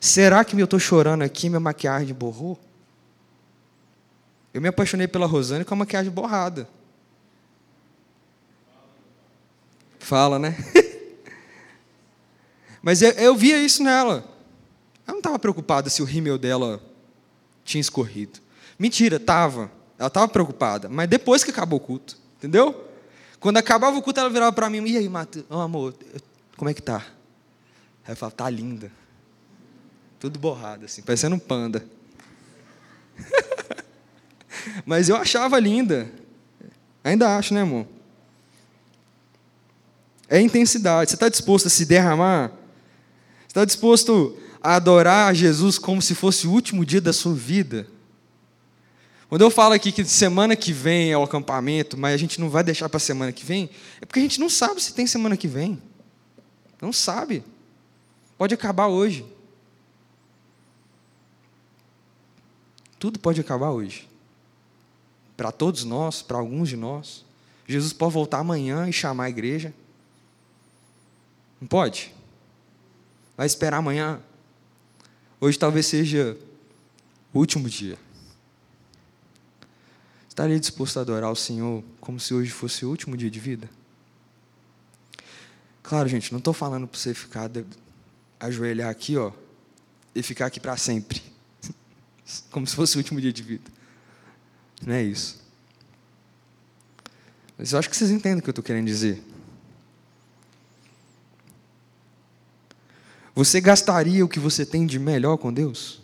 S2: Será que eu estou chorando aqui, minha maquiagem borrou? Eu me apaixonei pela Rosane com a maquiagem borrada. Fala, né? Mas eu, eu, via isso nela. Ela não estava preocupada se o rímel dela tinha escorrido. Mentira, estava. Ela estava preocupada. Mas depois que acabou o culto, entendeu? Quando acabava o culto, ela virava para mim: E aí, Matheus? Oh, amor, como é que tá? Aí eu falava: Tá linda. Tudo borrado, assim, parecendo um panda. Mas eu achava linda. Ainda acho, né, amor? É intensidade. Você está disposto a se derramar? Você está disposto a adorar Jesus como se fosse o último dia da sua vida? Quando eu falo aqui que semana que vem é o acampamento, mas a gente não vai deixar para semana que vem, é porque a gente não sabe se tem semana que vem. Não sabe. Pode acabar hoje. Tudo pode acabar hoje para todos nós, para alguns de nós. Jesus pode voltar amanhã e chamar a igreja. Não pode? Vai esperar amanhã. Hoje talvez seja o último dia. Estaria disposto a adorar o Senhor como se hoje fosse o último dia de vida? Claro, gente, não estou falando para você ficar, ajoelhar aqui, ó, e ficar aqui para sempre. Como se fosse o último dia de vida. Não é isso. Mas eu acho que vocês entendem o que eu estou querendo dizer. Você gastaria o que você tem de melhor com Deus?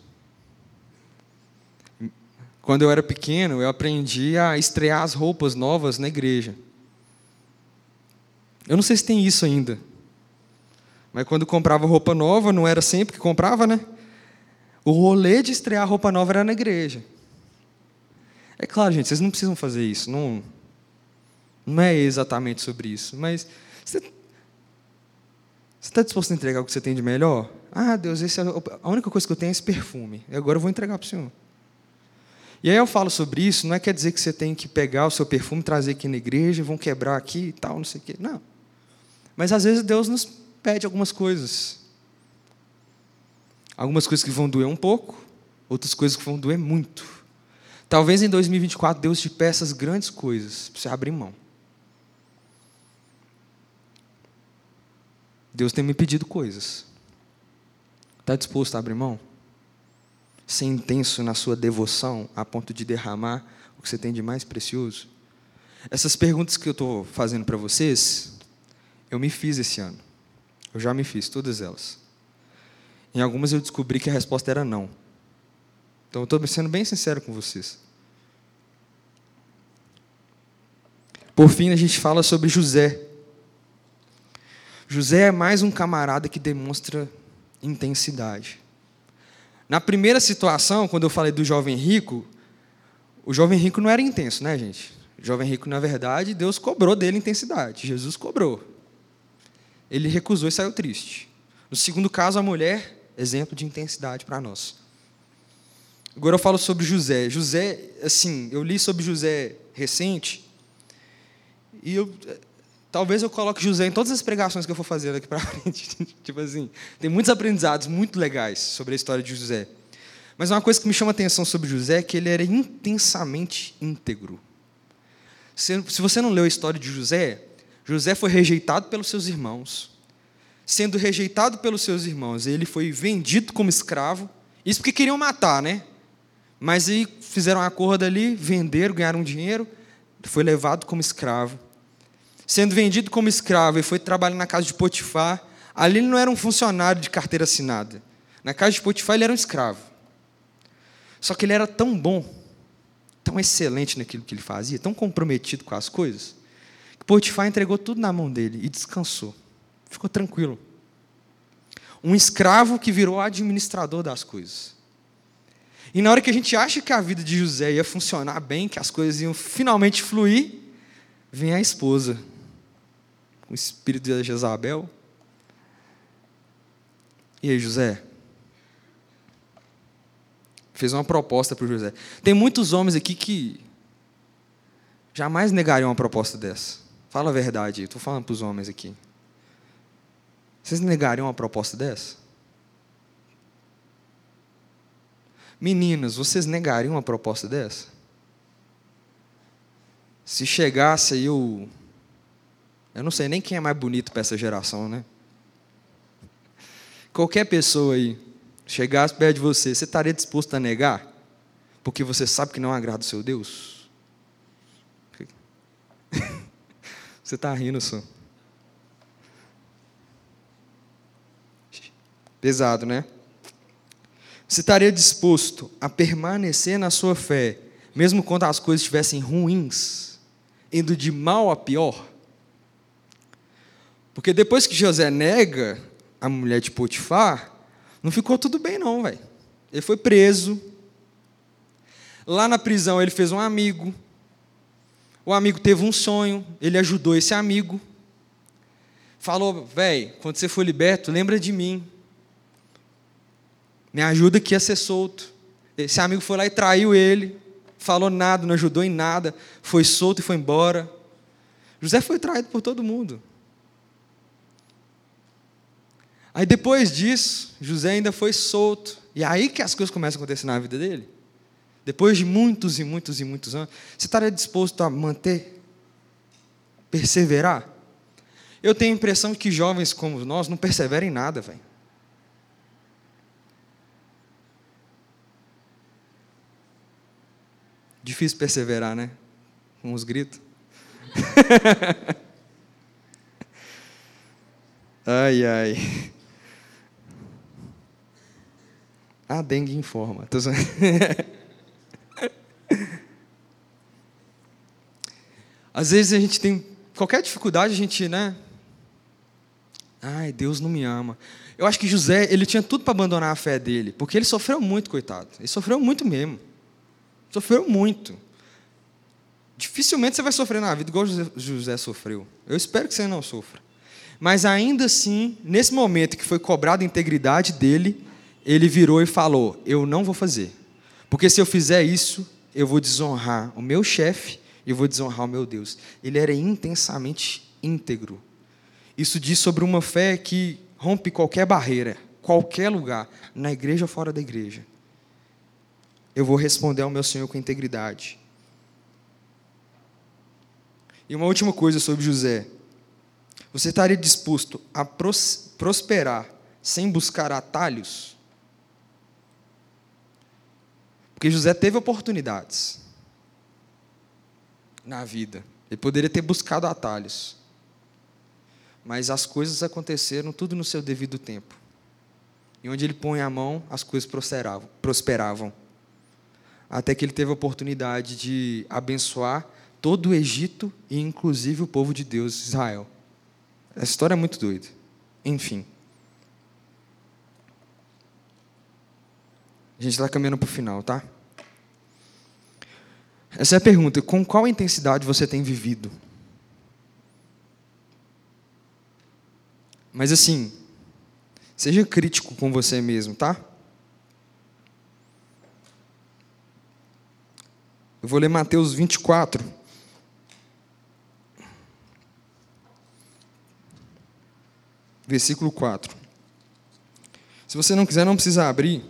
S2: Quando eu era pequeno, eu aprendi a estrear as roupas novas na igreja. Eu não sei se tem isso ainda. Mas quando comprava roupa nova, não era sempre que comprava, né? O rolê de estrear roupa nova era na igreja. É claro, gente, vocês não precisam fazer isso. Não, não é exatamente sobre isso. Mas você está disposto a entregar o que você tem de melhor? Ah, Deus, esse é a única coisa que eu tenho é esse perfume. E agora eu vou entregar para o Senhor. E aí eu falo sobre isso, não é quer dizer que você tem que pegar o seu perfume, trazer aqui na igreja, vão quebrar aqui e tal, não sei o quê. Não. Mas às vezes Deus nos pede algumas coisas. Algumas coisas que vão doer um pouco, outras coisas que vão doer muito. Talvez em 2024 Deus te peça as grandes coisas para você abrir mão. Deus tem me pedido coisas. Está disposto a abrir mão? Ser intenso na sua devoção a ponto de derramar o que você tem de mais precioso? Essas perguntas que eu estou fazendo para vocês, eu me fiz esse ano. Eu já me fiz, todas elas. Em algumas eu descobri que a resposta era não. Então estou sendo bem sincero com vocês. Por fim, a gente fala sobre José. José é mais um camarada que demonstra intensidade. Na primeira situação, quando eu falei do jovem rico, o jovem rico não era intenso, né, gente? O jovem rico, na verdade, Deus cobrou dele intensidade. Jesus cobrou. Ele recusou e saiu triste. No segundo caso, a mulher, exemplo de intensidade para nós. Agora eu falo sobre José. José, assim, eu li sobre José recente e eu talvez eu coloque José em todas as pregações que eu for fazer daqui para frente. tipo assim, tem muitos aprendizados muito legais sobre a história de José. Mas uma coisa que me chama a atenção sobre José é que ele era intensamente íntegro. Se, se você não leu a história de José, José foi rejeitado pelos seus irmãos. Sendo rejeitado pelos seus irmãos, ele foi vendido como escravo. Isso porque queriam matar, né? Mas aí fizeram um acordo ali, venderam, ganharam dinheiro, foi levado como escravo. Sendo vendido como escravo e foi trabalhar na casa de Potifar, ali ele não era um funcionário de carteira assinada. Na casa de Potifar ele era um escravo. Só que ele era tão bom, tão excelente naquilo que ele fazia, tão comprometido com as coisas, que Potifar entregou tudo na mão dele e descansou. Ficou tranquilo. Um escravo que virou administrador das coisas. E na hora que a gente acha que a vida de José ia funcionar bem, que as coisas iam finalmente fluir, vem a esposa, o espírito de Jezabel. E aí, José? Fez uma proposta para José. Tem muitos homens aqui que jamais negariam uma proposta dessa. Fala a verdade, estou falando para os homens aqui. Vocês negariam uma proposta dessa? Meninas, vocês negariam uma proposta dessa? Se chegasse aí o. Eu não sei nem quem é mais bonito para essa geração, né? Qualquer pessoa aí chegasse perto de você, você estaria disposto a negar? Porque você sabe que não agrada o seu Deus? Você está rindo, só. Pesado, né? Você estaria disposto a permanecer na sua fé, mesmo quando as coisas estivessem ruins, indo de mal a pior? Porque depois que José nega a mulher de Potifar, não ficou tudo bem, não, velho. Ele foi preso. Lá na prisão, ele fez um amigo. O amigo teve um sonho, ele ajudou esse amigo. Falou, velho, quando você for liberto, lembra de mim. Me ajuda aqui a ser solto. Esse amigo foi lá e traiu ele, falou nada, não ajudou em nada, foi solto e foi embora. José foi traído por todo mundo. Aí depois disso, José ainda foi solto. E é aí que as coisas começam a acontecer na vida dele. Depois de muitos e muitos e muitos anos, você estaria disposto a manter, perseverar? Eu tenho a impressão que jovens como nós não perseveram em nada, velho. Difícil perseverar, né? Com os gritos. ai, ai. A dengue informa. Às vezes a gente tem qualquer dificuldade, a gente, né? Ai, Deus não me ama. Eu acho que José, ele tinha tudo para abandonar a fé dele, porque ele sofreu muito, coitado. Ele sofreu muito mesmo. Sofreu muito. Dificilmente você vai sofrer na vida igual José sofreu. Eu espero que você não sofra. Mas ainda assim, nesse momento que foi cobrada a integridade dele, ele virou e falou: Eu não vou fazer. Porque se eu fizer isso, eu vou desonrar o meu chefe e vou desonrar o meu Deus. Ele era intensamente íntegro. Isso diz sobre uma fé que rompe qualquer barreira, qualquer lugar, na igreja ou fora da igreja. Eu vou responder ao meu Senhor com integridade. E uma última coisa sobre José. Você estaria disposto a pros prosperar sem buscar atalhos? Porque José teve oportunidades na vida. Ele poderia ter buscado atalhos. Mas as coisas aconteceram tudo no seu devido tempo. E onde ele põe a mão, as coisas prosperavam. prosperavam. Até que ele teve a oportunidade de abençoar todo o Egito e inclusive o povo de Deus, Israel. Essa história é muito doida. Enfim. A gente está caminhando para o final, tá? Essa é a pergunta: com qual intensidade você tem vivido? Mas assim, seja crítico com você mesmo, tá? Eu vou ler Mateus 24. Versículo 4. Se você não quiser, não precisa abrir,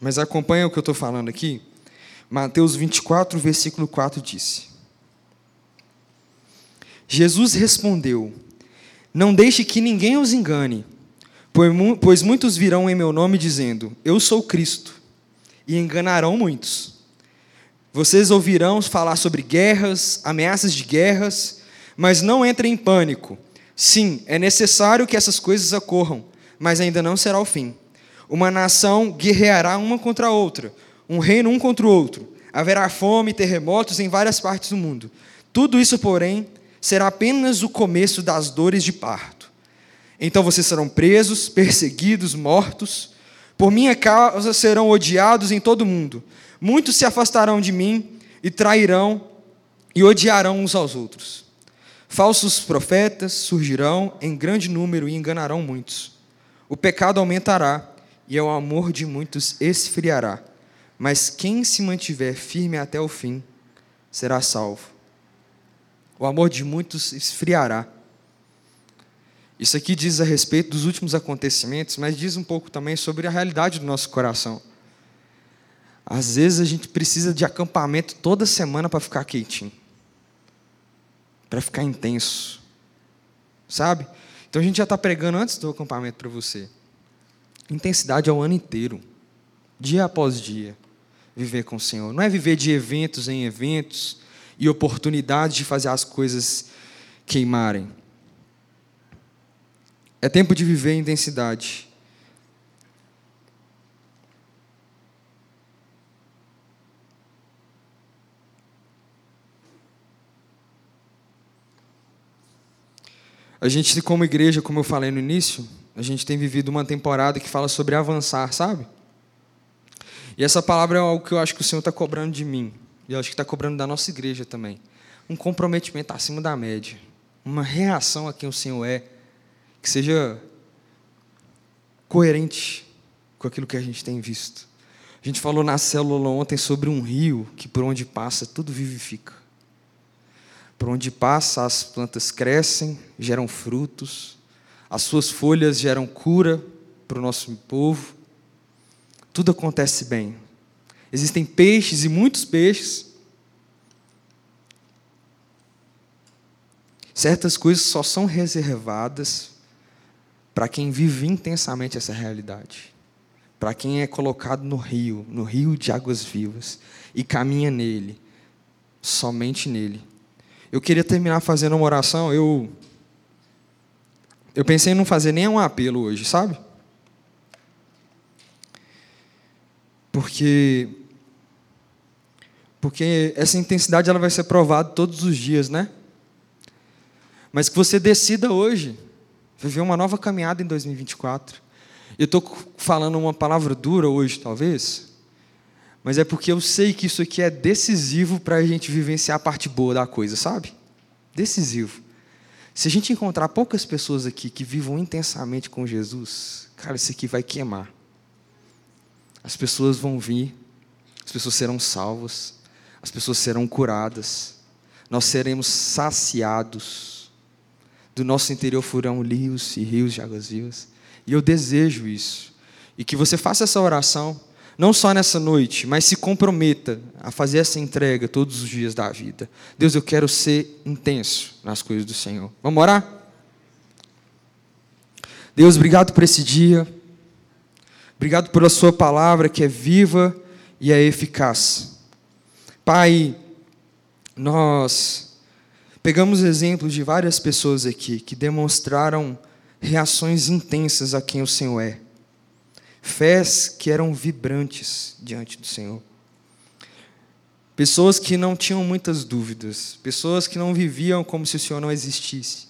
S2: mas acompanha o que eu estou falando aqui. Mateus 24, versículo 4 disse: Jesus respondeu: Não deixe que ninguém os engane, pois muitos virão em meu nome dizendo: Eu sou Cristo, e enganarão muitos. Vocês ouvirão falar sobre guerras, ameaças de guerras, mas não entrem em pânico. Sim, é necessário que essas coisas ocorram, mas ainda não será o fim. Uma nação guerreará uma contra a outra, um reino um contra o outro. Haverá fome e terremotos em várias partes do mundo. Tudo isso, porém, será apenas o começo das dores de parto. Então vocês serão presos, perseguidos, mortos. Por minha causa serão odiados em todo o mundo. Muitos se afastarão de mim e trairão e odiarão uns aos outros. Falsos profetas surgirão em grande número e enganarão muitos. O pecado aumentará e o amor de muitos esfriará mas quem se mantiver firme até o fim será salvo. O amor de muitos esfriará. Isso aqui diz a respeito dos últimos acontecimentos, mas diz um pouco também sobre a realidade do nosso coração. Às vezes a gente precisa de acampamento toda semana para ficar quietinho, para ficar intenso, sabe? Então a gente já está pregando antes do acampamento para você. Intensidade é o ano inteiro, dia após dia viver com o Senhor. Não é viver de eventos em eventos e oportunidades de fazer as coisas queimarem. É tempo de viver intensidade. A gente, como igreja, como eu falei no início, a gente tem vivido uma temporada que fala sobre avançar, sabe? E essa palavra é algo que eu acho que o Senhor está cobrando de mim. E eu acho que está cobrando da nossa igreja também. Um comprometimento acima da média. Uma reação a quem o Senhor é. Que seja coerente com aquilo que a gente tem visto. A gente falou na célula ontem sobre um rio que por onde passa tudo vivifica. Por onde passa as plantas crescem, geram frutos, as suas folhas geram cura para o nosso povo tudo acontece bem. Existem peixes e muitos peixes. Certas coisas só são reservadas para quem vive intensamente essa realidade. Para quem é colocado no rio, no rio de águas vivas, e caminha nele, somente nele. Eu queria terminar fazendo uma oração. Eu, eu pensei em não fazer nem um apelo hoje, sabe? Porque porque essa intensidade ela vai ser provada todos os dias, né? Mas que você decida hoje viver uma nova caminhada em 2024. Eu estou falando uma palavra dura hoje, talvez, mas é porque eu sei que isso aqui é decisivo para a gente vivenciar a parte boa da coisa, sabe? Decisivo. Se a gente encontrar poucas pessoas aqui que vivam intensamente com Jesus, cara, isso aqui vai queimar. As pessoas vão vir, as pessoas serão salvas, as pessoas serão curadas, nós seremos saciados. Do nosso interior furão rios e rios de águas vivas. E eu desejo isso. E que você faça essa oração, não só nessa noite, mas se comprometa a fazer essa entrega todos os dias da vida. Deus, eu quero ser intenso nas coisas do Senhor. Vamos orar? Deus, obrigado por esse dia. Obrigado pela Sua palavra que é viva e é eficaz. Pai, nós pegamos exemplos de várias pessoas aqui que demonstraram reações intensas a quem o Senhor é. Fés que eram vibrantes diante do Senhor. Pessoas que não tinham muitas dúvidas, pessoas que não viviam como se o Senhor não existisse.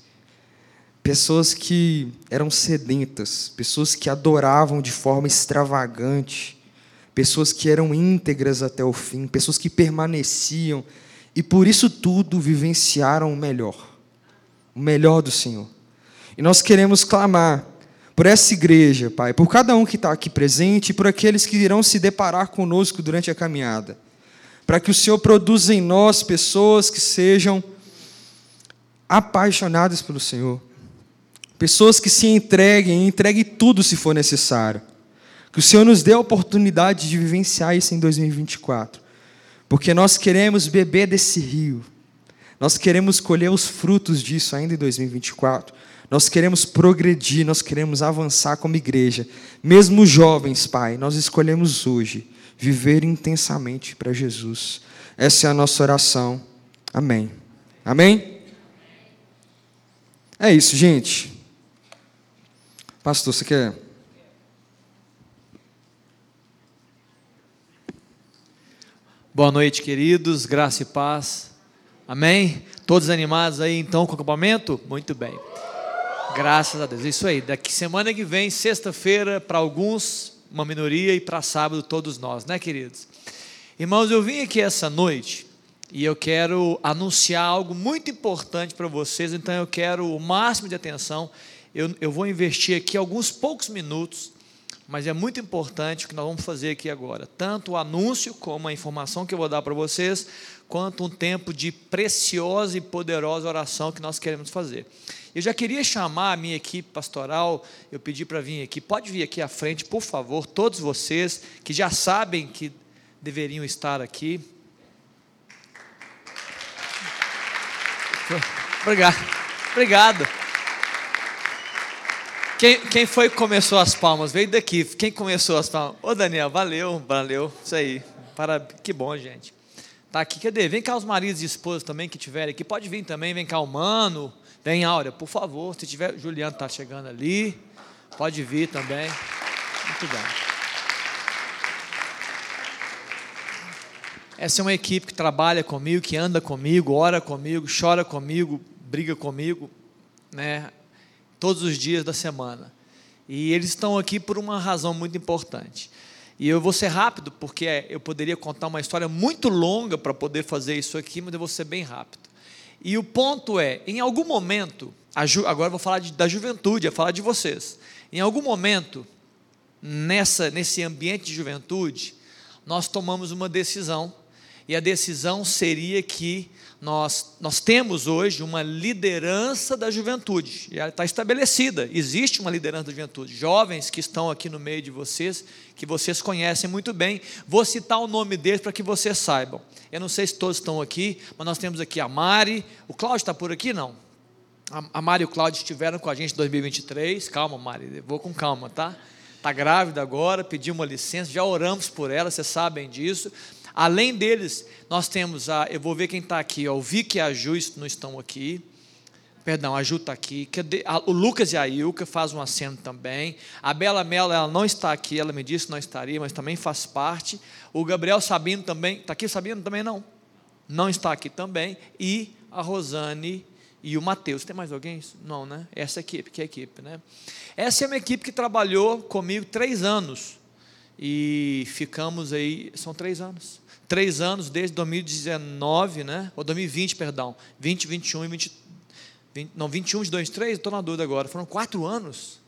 S2: Pessoas que eram sedentas, pessoas que adoravam de forma extravagante, pessoas que eram íntegras até o fim, pessoas que permaneciam e por isso tudo vivenciaram o melhor, o melhor do Senhor. E nós queremos clamar por essa igreja, Pai, por cada um que está aqui presente e por aqueles que irão se deparar conosco durante a caminhada, para que o Senhor produza em nós pessoas que sejam apaixonadas pelo Senhor, pessoas que se entreguem, entreguem tudo se for necessário. Que o Senhor nos dê a oportunidade de vivenciar isso em 2024, porque nós queremos beber desse rio, nós queremos colher os frutos disso ainda em 2024. Nós queremos progredir, nós queremos avançar como igreja. Mesmo jovens, Pai, nós escolhemos hoje viver intensamente para Jesus. Essa é a nossa oração. Amém. Amém? É isso, gente. Pastor, você quer.
S11: Boa noite, queridos. Graça e paz. Amém? Todos animados aí então com o acampamento? Muito bem. Graças a Deus. Isso aí. Daqui semana que vem, sexta-feira, para alguns, uma minoria, e para sábado, todos nós, né, queridos? Irmãos, eu vim aqui essa noite e eu quero anunciar algo muito importante para vocês, então eu quero o máximo de atenção. Eu, eu vou investir aqui alguns poucos minutos, mas é muito importante o que nós vamos fazer aqui agora. Tanto o anúncio, como a informação que eu vou dar para vocês, quanto um tempo de preciosa e poderosa oração que nós queremos fazer. Eu já queria chamar a minha equipe pastoral, eu pedi para vir aqui, pode vir aqui à frente, por favor, todos vocês que já sabem que deveriam estar aqui. Obrigado. Obrigado. Quem, quem foi que começou as palmas? Veio daqui. Quem começou as palmas? Ô Daniel, valeu, valeu. Isso aí. Para, que bom, gente. Tá aqui, cadê? Vem cá os maridos e esposas também que tiverem aqui. Pode vir também, vem cá o mano. Vem, Áurea, por favor. Se tiver, Juliano está chegando ali. Pode vir também. Muito bem. Essa é uma equipe que trabalha comigo, que anda comigo, ora comigo, chora comigo, briga comigo, né? Todos os dias da semana. E eles estão aqui por uma razão muito importante. E eu vou ser rápido, porque eu poderia contar uma história muito longa para poder fazer isso aqui, mas eu vou ser bem rápido. E o ponto é, em algum momento, agora eu vou falar de, da juventude, vou falar de vocês. Em algum momento, nessa, nesse ambiente de juventude, nós tomamos uma decisão, e a decisão seria que nós, nós temos hoje uma liderança da juventude, e ela está estabelecida, existe uma liderança da juventude. Jovens que estão aqui no meio de vocês, que vocês conhecem muito bem, vou citar o nome deles para que vocês saibam. Eu não sei se todos estão aqui, mas nós temos aqui a Mari, o Cláudio está por aqui? Não. A Mari e o Cláudio estiveram com a gente em 2023, calma Mari, vou com calma, tá? Está grávida agora, pediu uma licença, já oramos por ela, vocês sabem disso. Além deles, nós temos a. Eu vou ver quem está aqui. Ó, o Vicky e a Ju não estão aqui. Perdão, a Ju está aqui. O Lucas e a Ilka fazem um aceno também. A Bela Mello, ela não está aqui, ela me disse que não estaria, mas também faz parte. O Gabriel Sabino também. Está aqui Sabino também não? Não está aqui também. E a Rosane e o Matheus. Tem mais alguém? Não, né? Essa equipe, que é a equipe, né? Essa é uma equipe que trabalhou comigo três anos. E ficamos aí, são três anos três anos, desde 2019, né? Ou 2020, perdão. 20, 21 e 20, 20 não, 21 de 23, estou na dúvida agora. Foram quatro anos.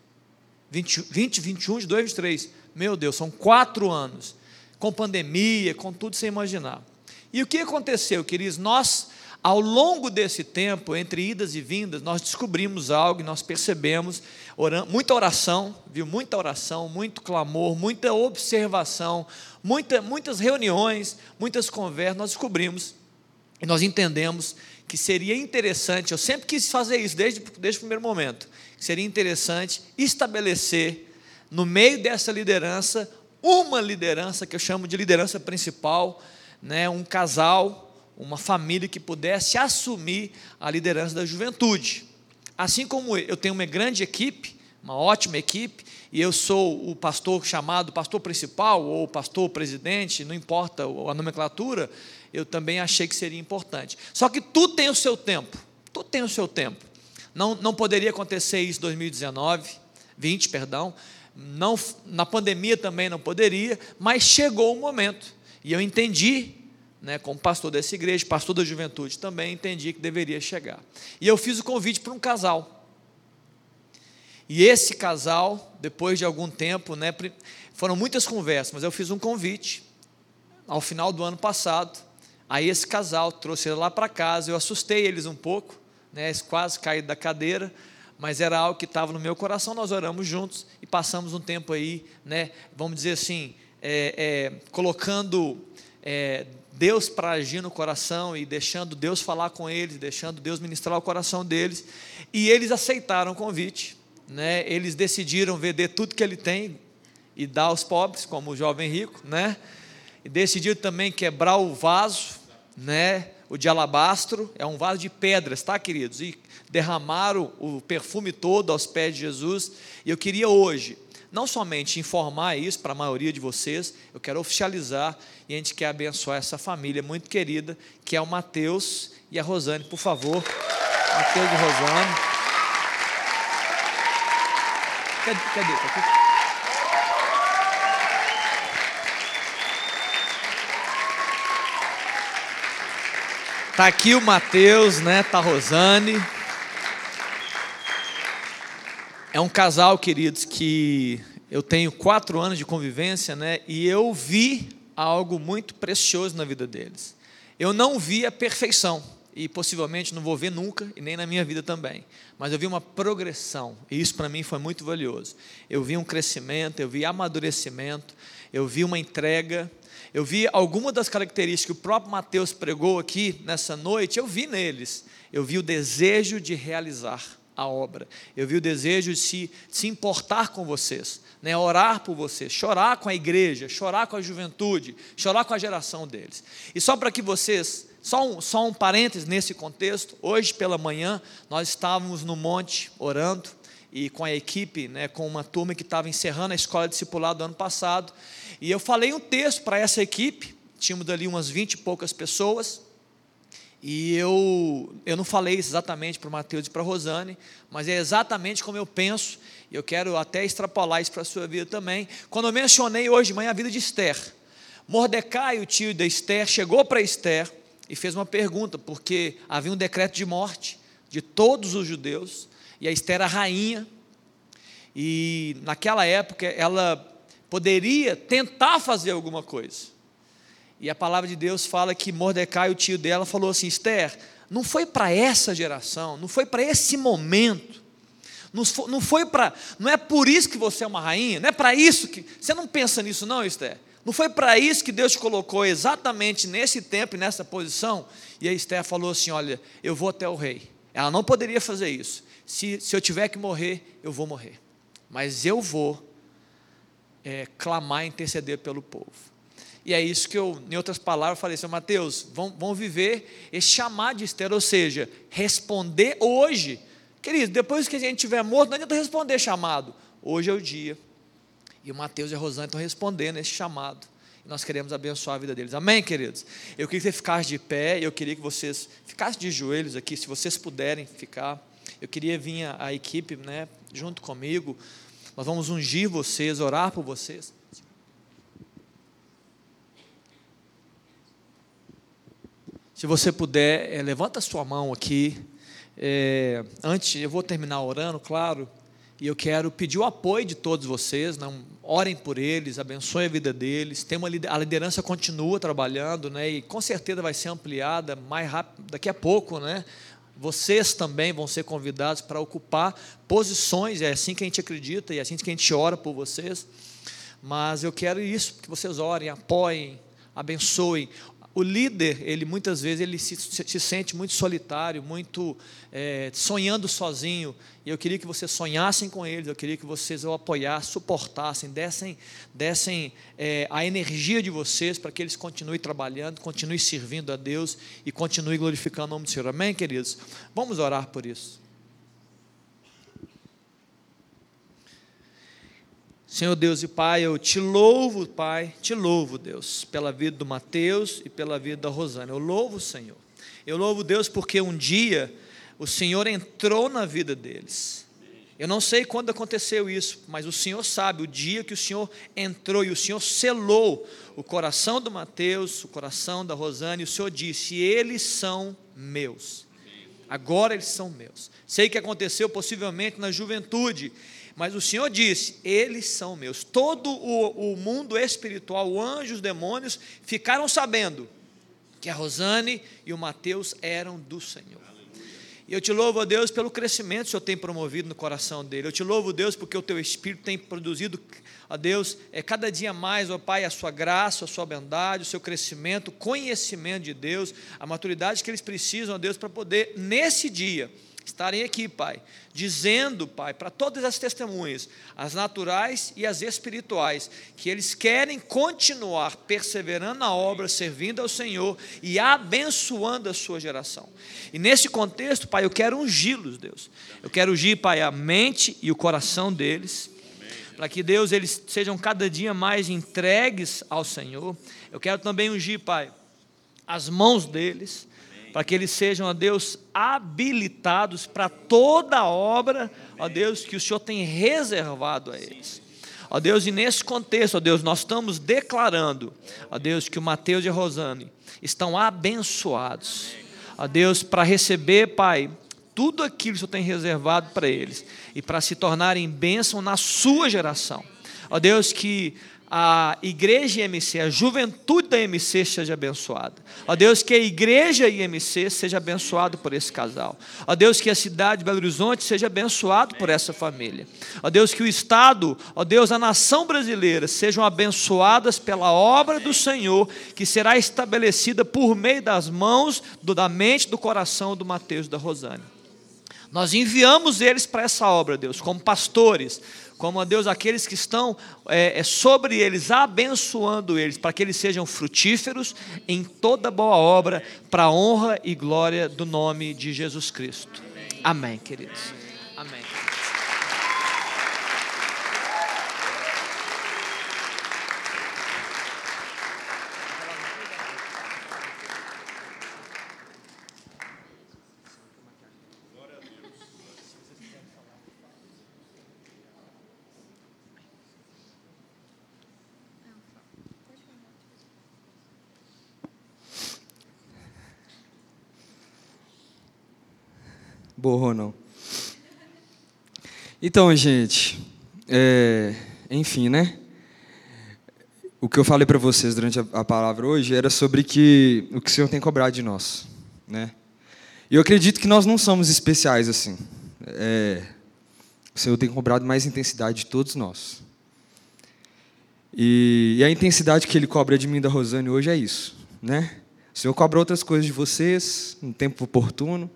S11: 20, 20, 21 de 2, 23. Meu Deus, são quatro anos. Com pandemia, com tudo sem imaginar. E o que aconteceu, queridos? Nós Ao longo desse tempo, entre idas e vindas, nós descobrimos algo e nós percebemos orando, muita oração, viu? Muita oração, muito clamor, muita observação, muita, muitas reuniões, muitas conversas. Nós descobrimos e nós entendemos que seria interessante, eu sempre quis fazer isso desde, desde o primeiro momento, seria interessante estabelecer no meio dessa liderança uma liderança que eu chamo de liderança principal, né, um casal, uma família que pudesse assumir a liderança da juventude. Assim como eu tenho uma grande equipe, uma ótima equipe, e eu sou o pastor chamado pastor principal ou pastor presidente, não importa a nomenclatura, eu também achei que seria importante. Só que tudo tem o seu tempo, tudo tem o seu tempo. Não, não poderia acontecer isso em 2019, 20, perdão, não, na pandemia também não poderia, mas chegou o momento. E eu entendi, né, como pastor dessa igreja, pastor da juventude também, entendi que deveria chegar. E eu fiz o convite para um casal. E esse casal, depois de algum tempo, né, foram muitas conversas, mas eu fiz um convite ao final do ano passado. Aí esse casal trouxe ele lá para casa, eu assustei eles um pouco, né, eles quase caíram da cadeira, mas era algo que estava no meu coração. Nós oramos juntos e passamos um tempo aí, né, vamos dizer assim, é, é, colocando é, Deus para agir no coração e deixando Deus falar com eles, deixando Deus ministrar o coração deles. E eles aceitaram o convite. Né? Eles decidiram vender tudo que ele tem e dar aos pobres, como o jovem rico, né? E decidiram também quebrar o vaso, né? O de alabastro é um vaso de pedras, tá, queridos? E derramaram o perfume todo aos pés de Jesus. E eu queria hoje, não somente informar isso para a maioria de vocês, eu quero oficializar e a gente quer abençoar essa família muito querida, que é o Mateus e a Rosane, por favor. Mateus e Rosane. Cadê? Cadê? Aqui? Tá aqui o Mateus, né? Tá a Rosane. É um casal, queridos, que eu tenho quatro anos de convivência, né? E eu vi algo muito precioso na vida deles. Eu não vi a perfeição e possivelmente não vou ver nunca e nem na minha vida também. Mas eu vi uma progressão e isso para mim foi muito valioso. Eu vi um crescimento, eu vi amadurecimento, eu vi uma entrega, eu vi algumas das características que o próprio Mateus pregou aqui nessa noite, eu vi neles. Eu vi o desejo de realizar a obra. Eu vi o desejo de se, de se importar com vocês, né? orar por vocês, chorar com a igreja, chorar com a juventude, chorar com a geração deles. E só para que vocês, só um, só um parênteses nesse contexto, hoje pela manhã nós estávamos no monte orando e com a equipe, né, com uma turma que estava encerrando a escola discipulada do ano passado, e eu falei um texto para essa equipe, tínhamos ali umas vinte e poucas pessoas, e eu, eu não falei exatamente para o Mateus e para a Rosane, mas é exatamente como eu penso, e eu quero até extrapolar isso para a sua vida também. Quando eu mencionei hoje de manhã a vida de Esther, Mordecai, o tio da Esther, chegou para Esther e fez uma pergunta, porque havia um decreto de morte de todos os judeus, e a Esther era rainha, e naquela época ela poderia tentar fazer alguma coisa. E a palavra de Deus fala que Mordecai, o tio dela, falou assim: Esther, não foi para essa geração, não foi para esse momento, não foi para, não é por isso que você é uma rainha, não é para isso que, você não pensa nisso não, Esther? Não foi para isso que Deus te colocou exatamente nesse tempo e nessa posição? E a Esther falou assim: Olha, eu vou até o rei. Ela não poderia fazer isso. Se, se eu tiver que morrer, eu vou morrer. Mas eu vou é, clamar e interceder pelo povo. E é isso que eu, em outras palavras, falei assim, Mateus, vão, vão viver esse chamado de Esther, ou seja, responder hoje. Querido, depois que a gente estiver morto, não adianta responder chamado. Hoje é o dia. E o Mateus e a Rosana estão respondendo esse chamado. E nós queremos abençoar a vida deles. Amém, queridos? Eu queria que você ficasse de pé, eu queria que vocês ficassem de joelhos aqui, se vocês puderem ficar. Eu queria vir a, a equipe né, junto comigo. Nós vamos ungir vocês, orar por vocês. Se você puder, é, levanta sua mão aqui. É, antes, eu vou terminar orando, claro. E eu quero pedir o apoio de todos vocês, não orem por eles, abençoem a vida deles. Tem uma, a liderança continua trabalhando, né? E com certeza vai ser ampliada mais rápido daqui a pouco, né? Vocês também vão ser convidados para ocupar posições, é assim que a gente acredita e é assim que a gente ora por vocês. Mas eu quero isso, que vocês orem, apoiem, abençoem. O líder, ele muitas vezes ele se, se sente muito solitário, muito é, sonhando sozinho. E eu queria que vocês sonhassem com eles, eu queria que vocês o apoiassem, suportassem, dessem, dessem é, a energia de vocês para que eles continuem trabalhando, continuem servindo a Deus e continuem glorificando o nome do Senhor. Amém, queridos? Vamos orar por isso. Senhor Deus e Pai, eu te louvo, Pai, te louvo, Deus, pela vida do Mateus e pela vida da Rosana. Eu louvo, Senhor. Eu louvo, Deus, porque um dia o Senhor entrou na vida deles. Eu não sei quando aconteceu isso, mas o Senhor sabe o dia que o Senhor entrou e o Senhor selou o coração do Mateus, o coração da Rosana, e o Senhor disse: Eles são meus. Agora eles são meus. Sei que aconteceu possivelmente na juventude, mas o Senhor disse: Eles são meus. Todo o, o mundo espiritual, anjos, demônios, ficaram sabendo que a Rosane e o Mateus eram do Senhor. E eu te louvo, a Deus, pelo crescimento que o Senhor tem promovido no coração dele. Eu te louvo, Deus, porque o teu Espírito tem produzido, a Deus, é cada dia mais, ó Pai, a sua graça, a sua bondade, o seu crescimento, o conhecimento de Deus, a maturidade que eles precisam, ó Deus, para poder, nesse dia, estarem aqui, Pai, dizendo, Pai, para todas as testemunhas, as naturais e as espirituais, que eles querem continuar perseverando na obra, servindo ao Senhor e abençoando a sua geração. E nesse contexto, Pai, eu quero ungí-los, Deus. Eu quero ungir, Pai, a mente e o coração deles, para que Deus eles sejam cada dia mais entregues ao Senhor. Eu quero também ungir, Pai, as mãos deles para que eles sejam, ó Deus, habilitados para toda a obra, ó Deus, que o Senhor tem reservado a eles. Ó Deus, e nesse contexto, ó Deus, nós estamos declarando, ó Deus, que o Mateus e a Rosane estão abençoados. Ó Deus, para receber, Pai, tudo aquilo que o Senhor tem reservado para eles e para se tornarem bênção na sua geração. Ó Deus, que a igreja IMC, a juventude da IMC seja abençoada. Ó Deus, que a igreja IMC seja abençoada por esse casal. Ó Deus, que a cidade de Belo Horizonte seja abençoada por essa família. Ó Deus, que o Estado, ó Deus, a nação brasileira sejam abençoadas pela obra do Senhor, que será estabelecida por meio das mãos, do, da mente, do coração do Mateus e da Rosane. Nós enviamos eles para essa obra, Deus, como pastores, como a Deus aqueles que estão é, é, sobre eles, abençoando eles, para que eles sejam frutíferos em toda boa obra, para a honra e glória do nome de Jesus Cristo. Amém, queridos.
S2: Borrou não. Então, gente, é, enfim, né? O que eu falei para vocês durante a, palavra hoje era sobre que o que o Senhor tem cobrado de nós, né? E eu acredito que nós não somos especiais assim. É, o Senhor tem cobrado mais intensidade de todos nós. E, e a intensidade que Ele cobra de mim da Rosane hoje é isso, né? O Senhor cobra outras coisas de vocês no tempo oportuno.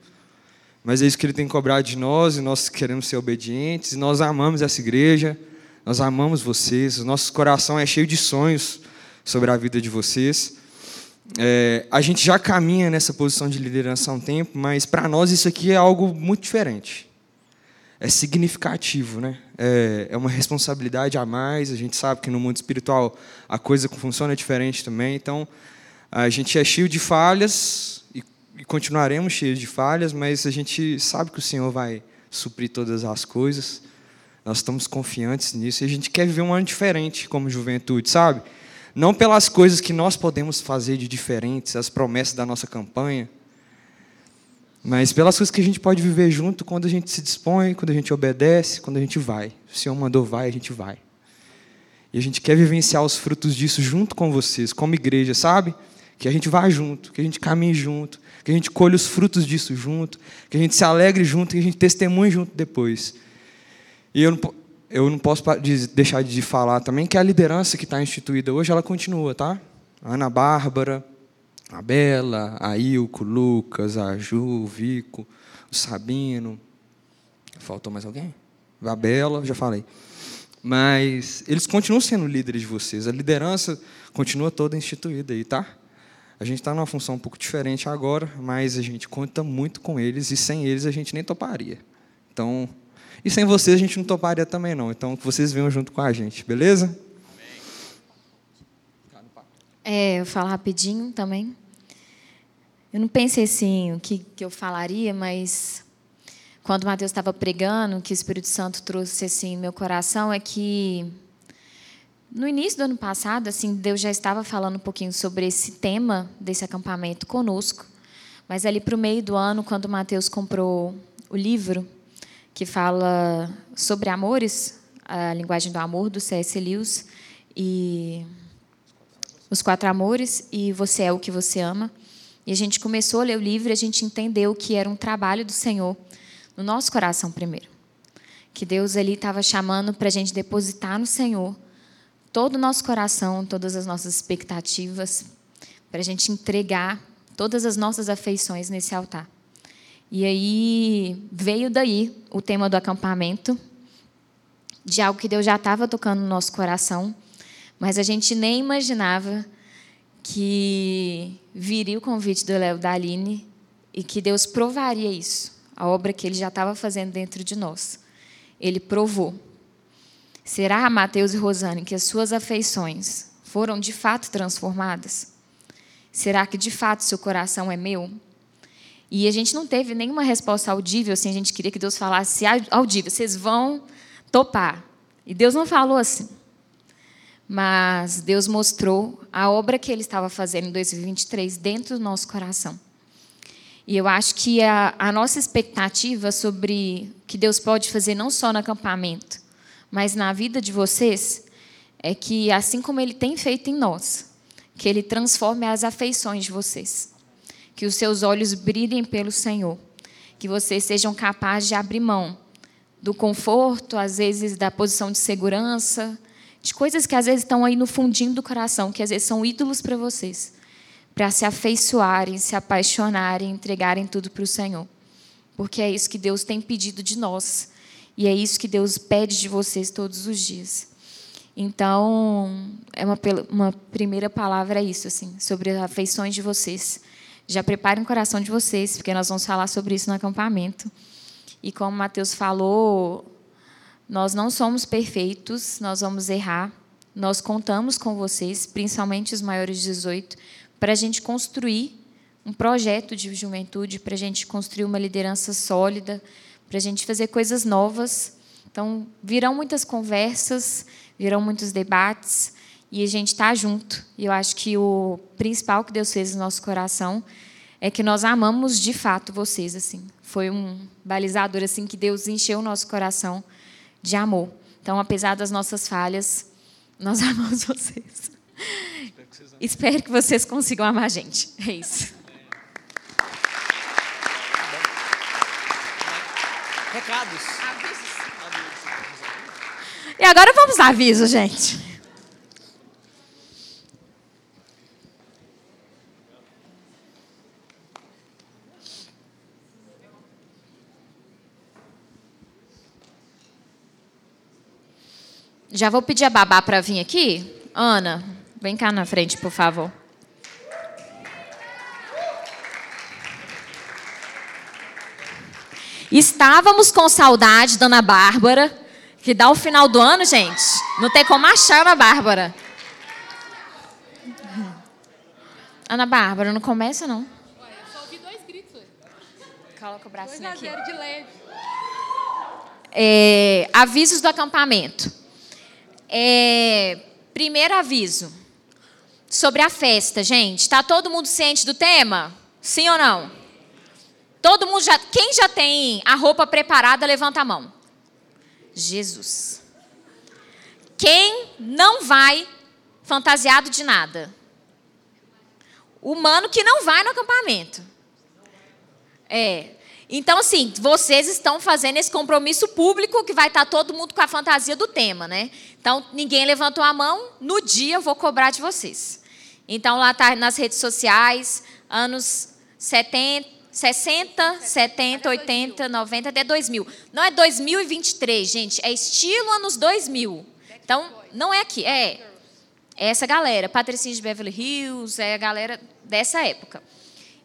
S2: Mas é isso que ele tem cobrado de nós, e nós queremos ser obedientes, e nós amamos essa igreja, nós amamos vocês, o nosso coração é cheio de sonhos sobre a vida de vocês. É, a gente já caminha nessa posição de liderança há um tempo, mas para nós isso aqui é algo muito diferente. É significativo, né? É, é uma responsabilidade a mais. A gente sabe que no mundo espiritual a coisa funciona diferente também. Então, a gente é cheio de falhas, e continuaremos cheios de falhas, mas a gente sabe que o Senhor vai suprir todas as coisas. Nós estamos confiantes nisso e a gente quer viver um ano diferente como juventude, sabe? Não pelas coisas que nós podemos fazer de diferentes, as promessas da nossa campanha, mas pelas coisas que a gente pode viver junto quando a gente se dispõe, quando a gente obedece, quando a gente vai. O Senhor mandou vai, a gente vai. E a gente quer vivenciar os frutos disso junto com vocês, como igreja, sabe? Que a gente vá junto, que a gente caminhe junto, que a gente colhe os frutos disso junto, que a gente se alegre junto, que a gente testemunhe junto depois. E eu não, eu não posso deixar de falar também que a liderança que está instituída hoje, ela continua, tá? A Ana Bárbara, a Bela, a Ilco, Lucas, a Ju, o Vico, o Sabino. Faltou mais alguém? A Bela, já falei. Mas eles continuam sendo líderes de vocês. A liderança continua toda instituída aí, tá? A gente está numa função um pouco diferente agora, mas a gente conta muito com eles e sem eles a gente nem toparia. Então, e sem vocês a gente não toparia também não. Então, que vocês venham junto com a gente, beleza?
S12: É, eu falo rapidinho também. Eu não pensei assim o que, que eu falaria, mas quando o Mateus estava pregando, que o Espírito Santo trouxe assim meu coração é que no início do ano passado, assim, Deus já estava falando um pouquinho sobre esse tema desse acampamento conosco. Mas ali para o meio do ano, quando o Mateus comprou o livro que fala sobre amores, a linguagem do amor do C.S. Lewis e os quatro amores e você é o que você ama. E a gente começou a ler o livro e a gente entendeu que era um trabalho do Senhor no nosso coração primeiro. Que Deus ali estava chamando para a gente depositar no Senhor todo o nosso coração, todas as nossas expectativas, para a gente entregar todas as nossas afeições nesse altar. E aí veio daí o tema do acampamento, de algo que Deus já estava tocando no nosso coração, mas a gente nem imaginava que viria o convite do Léo da Aline e que Deus provaria isso a obra que ele já estava fazendo dentro de nós. Ele provou. Será, Mateus e Rosane, que as suas afeições foram de fato transformadas? Será que de fato seu coração é meu? E a gente não teve nenhuma resposta audível, assim, a gente queria que Deus falasse audível, vocês vão topar. E Deus não falou assim. Mas Deus mostrou a obra que Ele estava fazendo em 2023 dentro do nosso coração. E eu acho que a, a nossa expectativa sobre o que Deus pode fazer, não só no acampamento, mas na vida de vocês, é que, assim como Ele tem feito em nós, que Ele transforme as afeições de vocês. Que os seus olhos brilhem pelo Senhor. Que vocês sejam capazes de abrir mão do conforto, às vezes da posição de segurança, de coisas que às vezes estão aí no fundinho do coração, que às vezes são ídolos para vocês para se afeiçoarem, se apaixonarem, entregarem tudo para o Senhor. Porque é isso que Deus tem pedido de nós. E é isso que Deus pede de vocês todos os dias. Então, é uma, uma primeira palavra é isso, assim, sobre as afeições de vocês. Já preparem o coração de vocês, porque nós vamos falar sobre isso no acampamento. E como Mateus falou, nós não somos perfeitos, nós vamos errar. Nós contamos com vocês, principalmente os maiores de 18, para a gente construir um projeto de juventude, para a gente construir uma liderança sólida, para a gente fazer coisas novas. Então, virão muitas conversas, virão muitos debates, e a gente está junto. E eu acho que o principal que Deus fez no nosso coração é que nós amamos de fato vocês. assim. Foi um balizador assim que Deus encheu o nosso coração de amor. Então, apesar das nossas falhas, nós amamos vocês. Espero que vocês consigam amar a gente. É isso.
S11: Recados.
S12: E agora vamos a aviso, gente. Já vou pedir a babá para vir aqui. Ana, Vem cá na frente, por favor. Estávamos com saudade da Ana Bárbara, que dá o final do ano, gente. Não tem como achar Ana Bárbara. Ana Bárbara, não começa não.
S13: Ué, eu só ouvi dois gritos.
S12: Coloca o bracinho aqui.
S13: de leve.
S12: É, avisos do acampamento. É, primeiro aviso sobre a festa, gente. Está todo mundo ciente do tema? Sim ou não? Todo mundo já. Quem já tem a roupa preparada, levanta a mão. Jesus. Quem não vai fantasiado de nada? Humano que não vai no acampamento. É. Então, assim, vocês estão fazendo esse compromisso público que vai estar todo mundo com a fantasia do tema, né? Então, ninguém levantou a mão, no dia eu vou cobrar de vocês. Então, lá está nas redes sociais, anos 70, 60, 70, 80, 90, até 2000. Não é 2023, gente, é estilo anos 2000. Então, não é aqui, é, é essa galera, Patricinha de Beverly Hills, é a galera dessa época.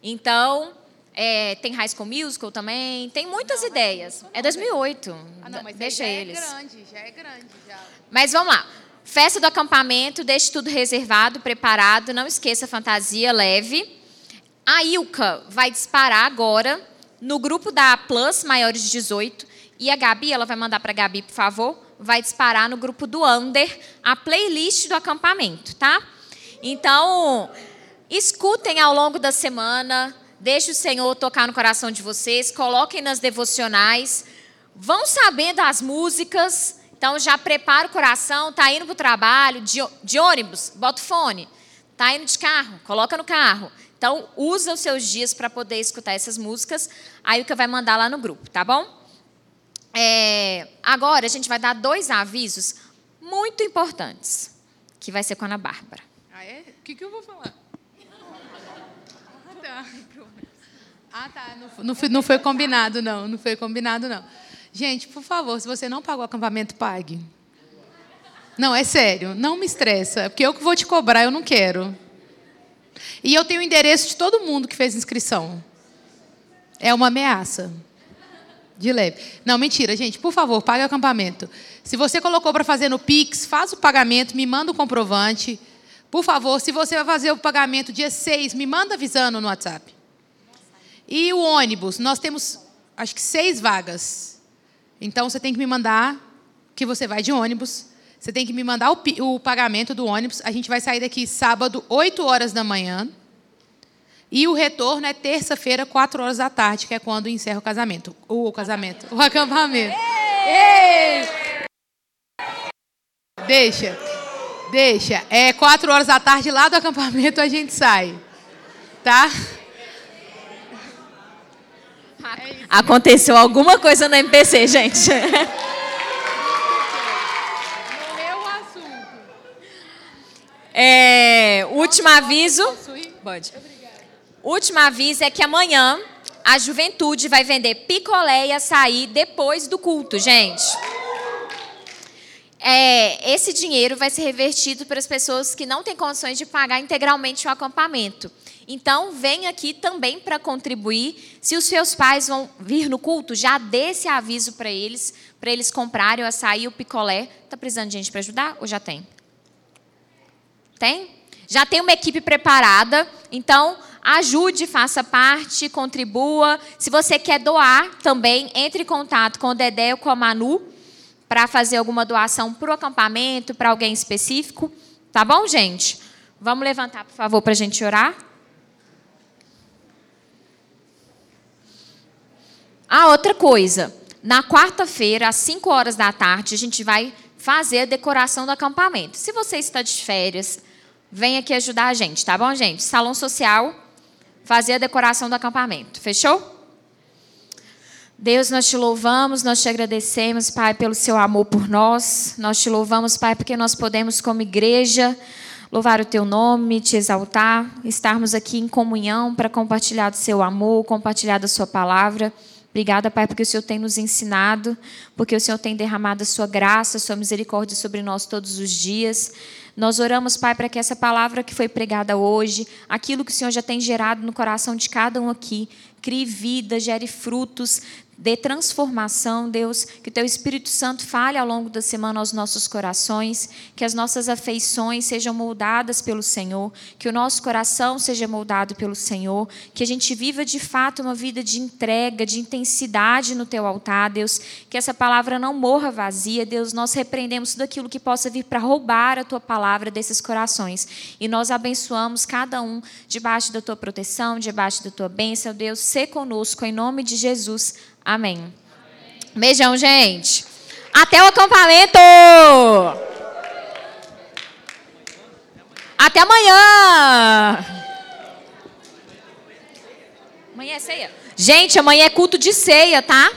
S12: Então, é, tem High School Musical também, tem muitas não, ideias. É 2008. Ah, não, mas deixa já eles.
S13: é grande, já é grande. Já.
S12: Mas vamos lá. Festa do acampamento, deixe tudo reservado, preparado, não esqueça a fantasia leve. A Ilka vai disparar agora no grupo da Plus, maiores de 18, e a Gabi, ela vai mandar para a Gabi, por favor, vai disparar no grupo do Under a playlist do acampamento, tá? Então, escutem ao longo da semana, deixe o Senhor tocar no coração de vocês, coloquem nas devocionais, vão sabendo as músicas, então já prepara o coração, tá indo para o trabalho, de, de ônibus, bota o fone, tá indo de carro, coloca no carro. Então, usa os seus dias para poder escutar essas músicas, aí o que vai mandar lá no grupo, tá bom? É, agora a gente vai dar dois avisos muito importantes, que vai ser com a Ana Bárbara.
S13: Ah, é? O que, que eu vou falar? Ah, tá. Ah, tá. Não, não, foi, não foi combinado, não. Não foi combinado, não. Gente, por favor, se você não pagou o acampamento, pague. Não, é sério. Não me estressa, porque eu que vou te cobrar, eu não quero. E eu tenho o endereço de todo mundo que fez inscrição. É uma ameaça. De leve. Não, mentira, gente. Por favor, pague o acampamento. Se você colocou para fazer no Pix, faz o pagamento, me manda o comprovante. Por favor, se você vai fazer o pagamento dia 6, me manda avisando no WhatsApp. E o ônibus, nós temos acho que seis vagas. Então você tem que me mandar que você vai de ônibus. Você tem que me mandar o, o pagamento do ônibus. A gente vai sair daqui sábado, 8 horas da manhã. E o retorno é terça-feira, quatro horas da tarde, que é quando encerra o casamento. O casamento. O acampamento. Ei! Deixa. Deixa. É quatro horas da tarde, lá do acampamento a gente sai. Tá?
S12: Aconteceu alguma coisa no MPC, gente. É, último aviso. Pode. Último aviso é que amanhã a juventude vai vender picolé e açaí depois do culto, gente. É, esse dinheiro vai ser revertido para as pessoas que não têm condições de pagar integralmente o acampamento. Então, vem aqui também para contribuir. Se os seus pais vão vir no culto, já dê esse aviso para eles, para eles comprarem o açaí e o picolé. Está precisando de gente para ajudar ou já tem? Tem? Já tem uma equipe preparada. Então, ajude, faça parte, contribua. Se você quer doar também, entre em contato com o Dedé ou com a Manu para fazer alguma doação para o acampamento, para alguém específico. Tá bom, gente? Vamos levantar, por favor, para a gente orar? Ah, outra coisa. Na quarta-feira, às 5 horas da tarde, a gente vai fazer a decoração do acampamento. Se você está de férias, vem aqui ajudar a gente, tá bom, gente? Salão social, fazer a decoração do acampamento. Fechou? Deus, nós te louvamos, nós te agradecemos, Pai, pelo seu amor por nós. Nós te louvamos, Pai, porque nós podemos, como igreja, louvar o teu nome, te exaltar, estarmos aqui em comunhão para compartilhar do seu amor, compartilhar da sua palavra. Obrigada, Pai, porque o Senhor tem nos ensinado, porque o Senhor tem derramado a sua graça, a sua misericórdia sobre nós todos os dias. Nós oramos, Pai, para que essa palavra que foi pregada hoje, aquilo que o Senhor já tem gerado no coração de cada um aqui, crie vida, gere frutos, dê transformação, Deus, que o teu Espírito Santo fale ao longo da semana aos nossos corações, que as nossas afeições sejam moldadas pelo Senhor, que o nosso coração seja moldado pelo Senhor, que a gente viva de fato uma vida de entrega, de intensidade no teu altar, Deus, que essa palavra não morra vazia, Deus, nós repreendemos tudo aquilo que possa vir para roubar a tua palavra desses corações e nós abençoamos cada um debaixo da tua proteção, debaixo da tua bênção, Deus, se conosco em nome de Jesus. Amém. Beijão, gente. Até o acampamento! Até amanhã! Amanhã é ceia? Gente, amanhã é culto de ceia, tá?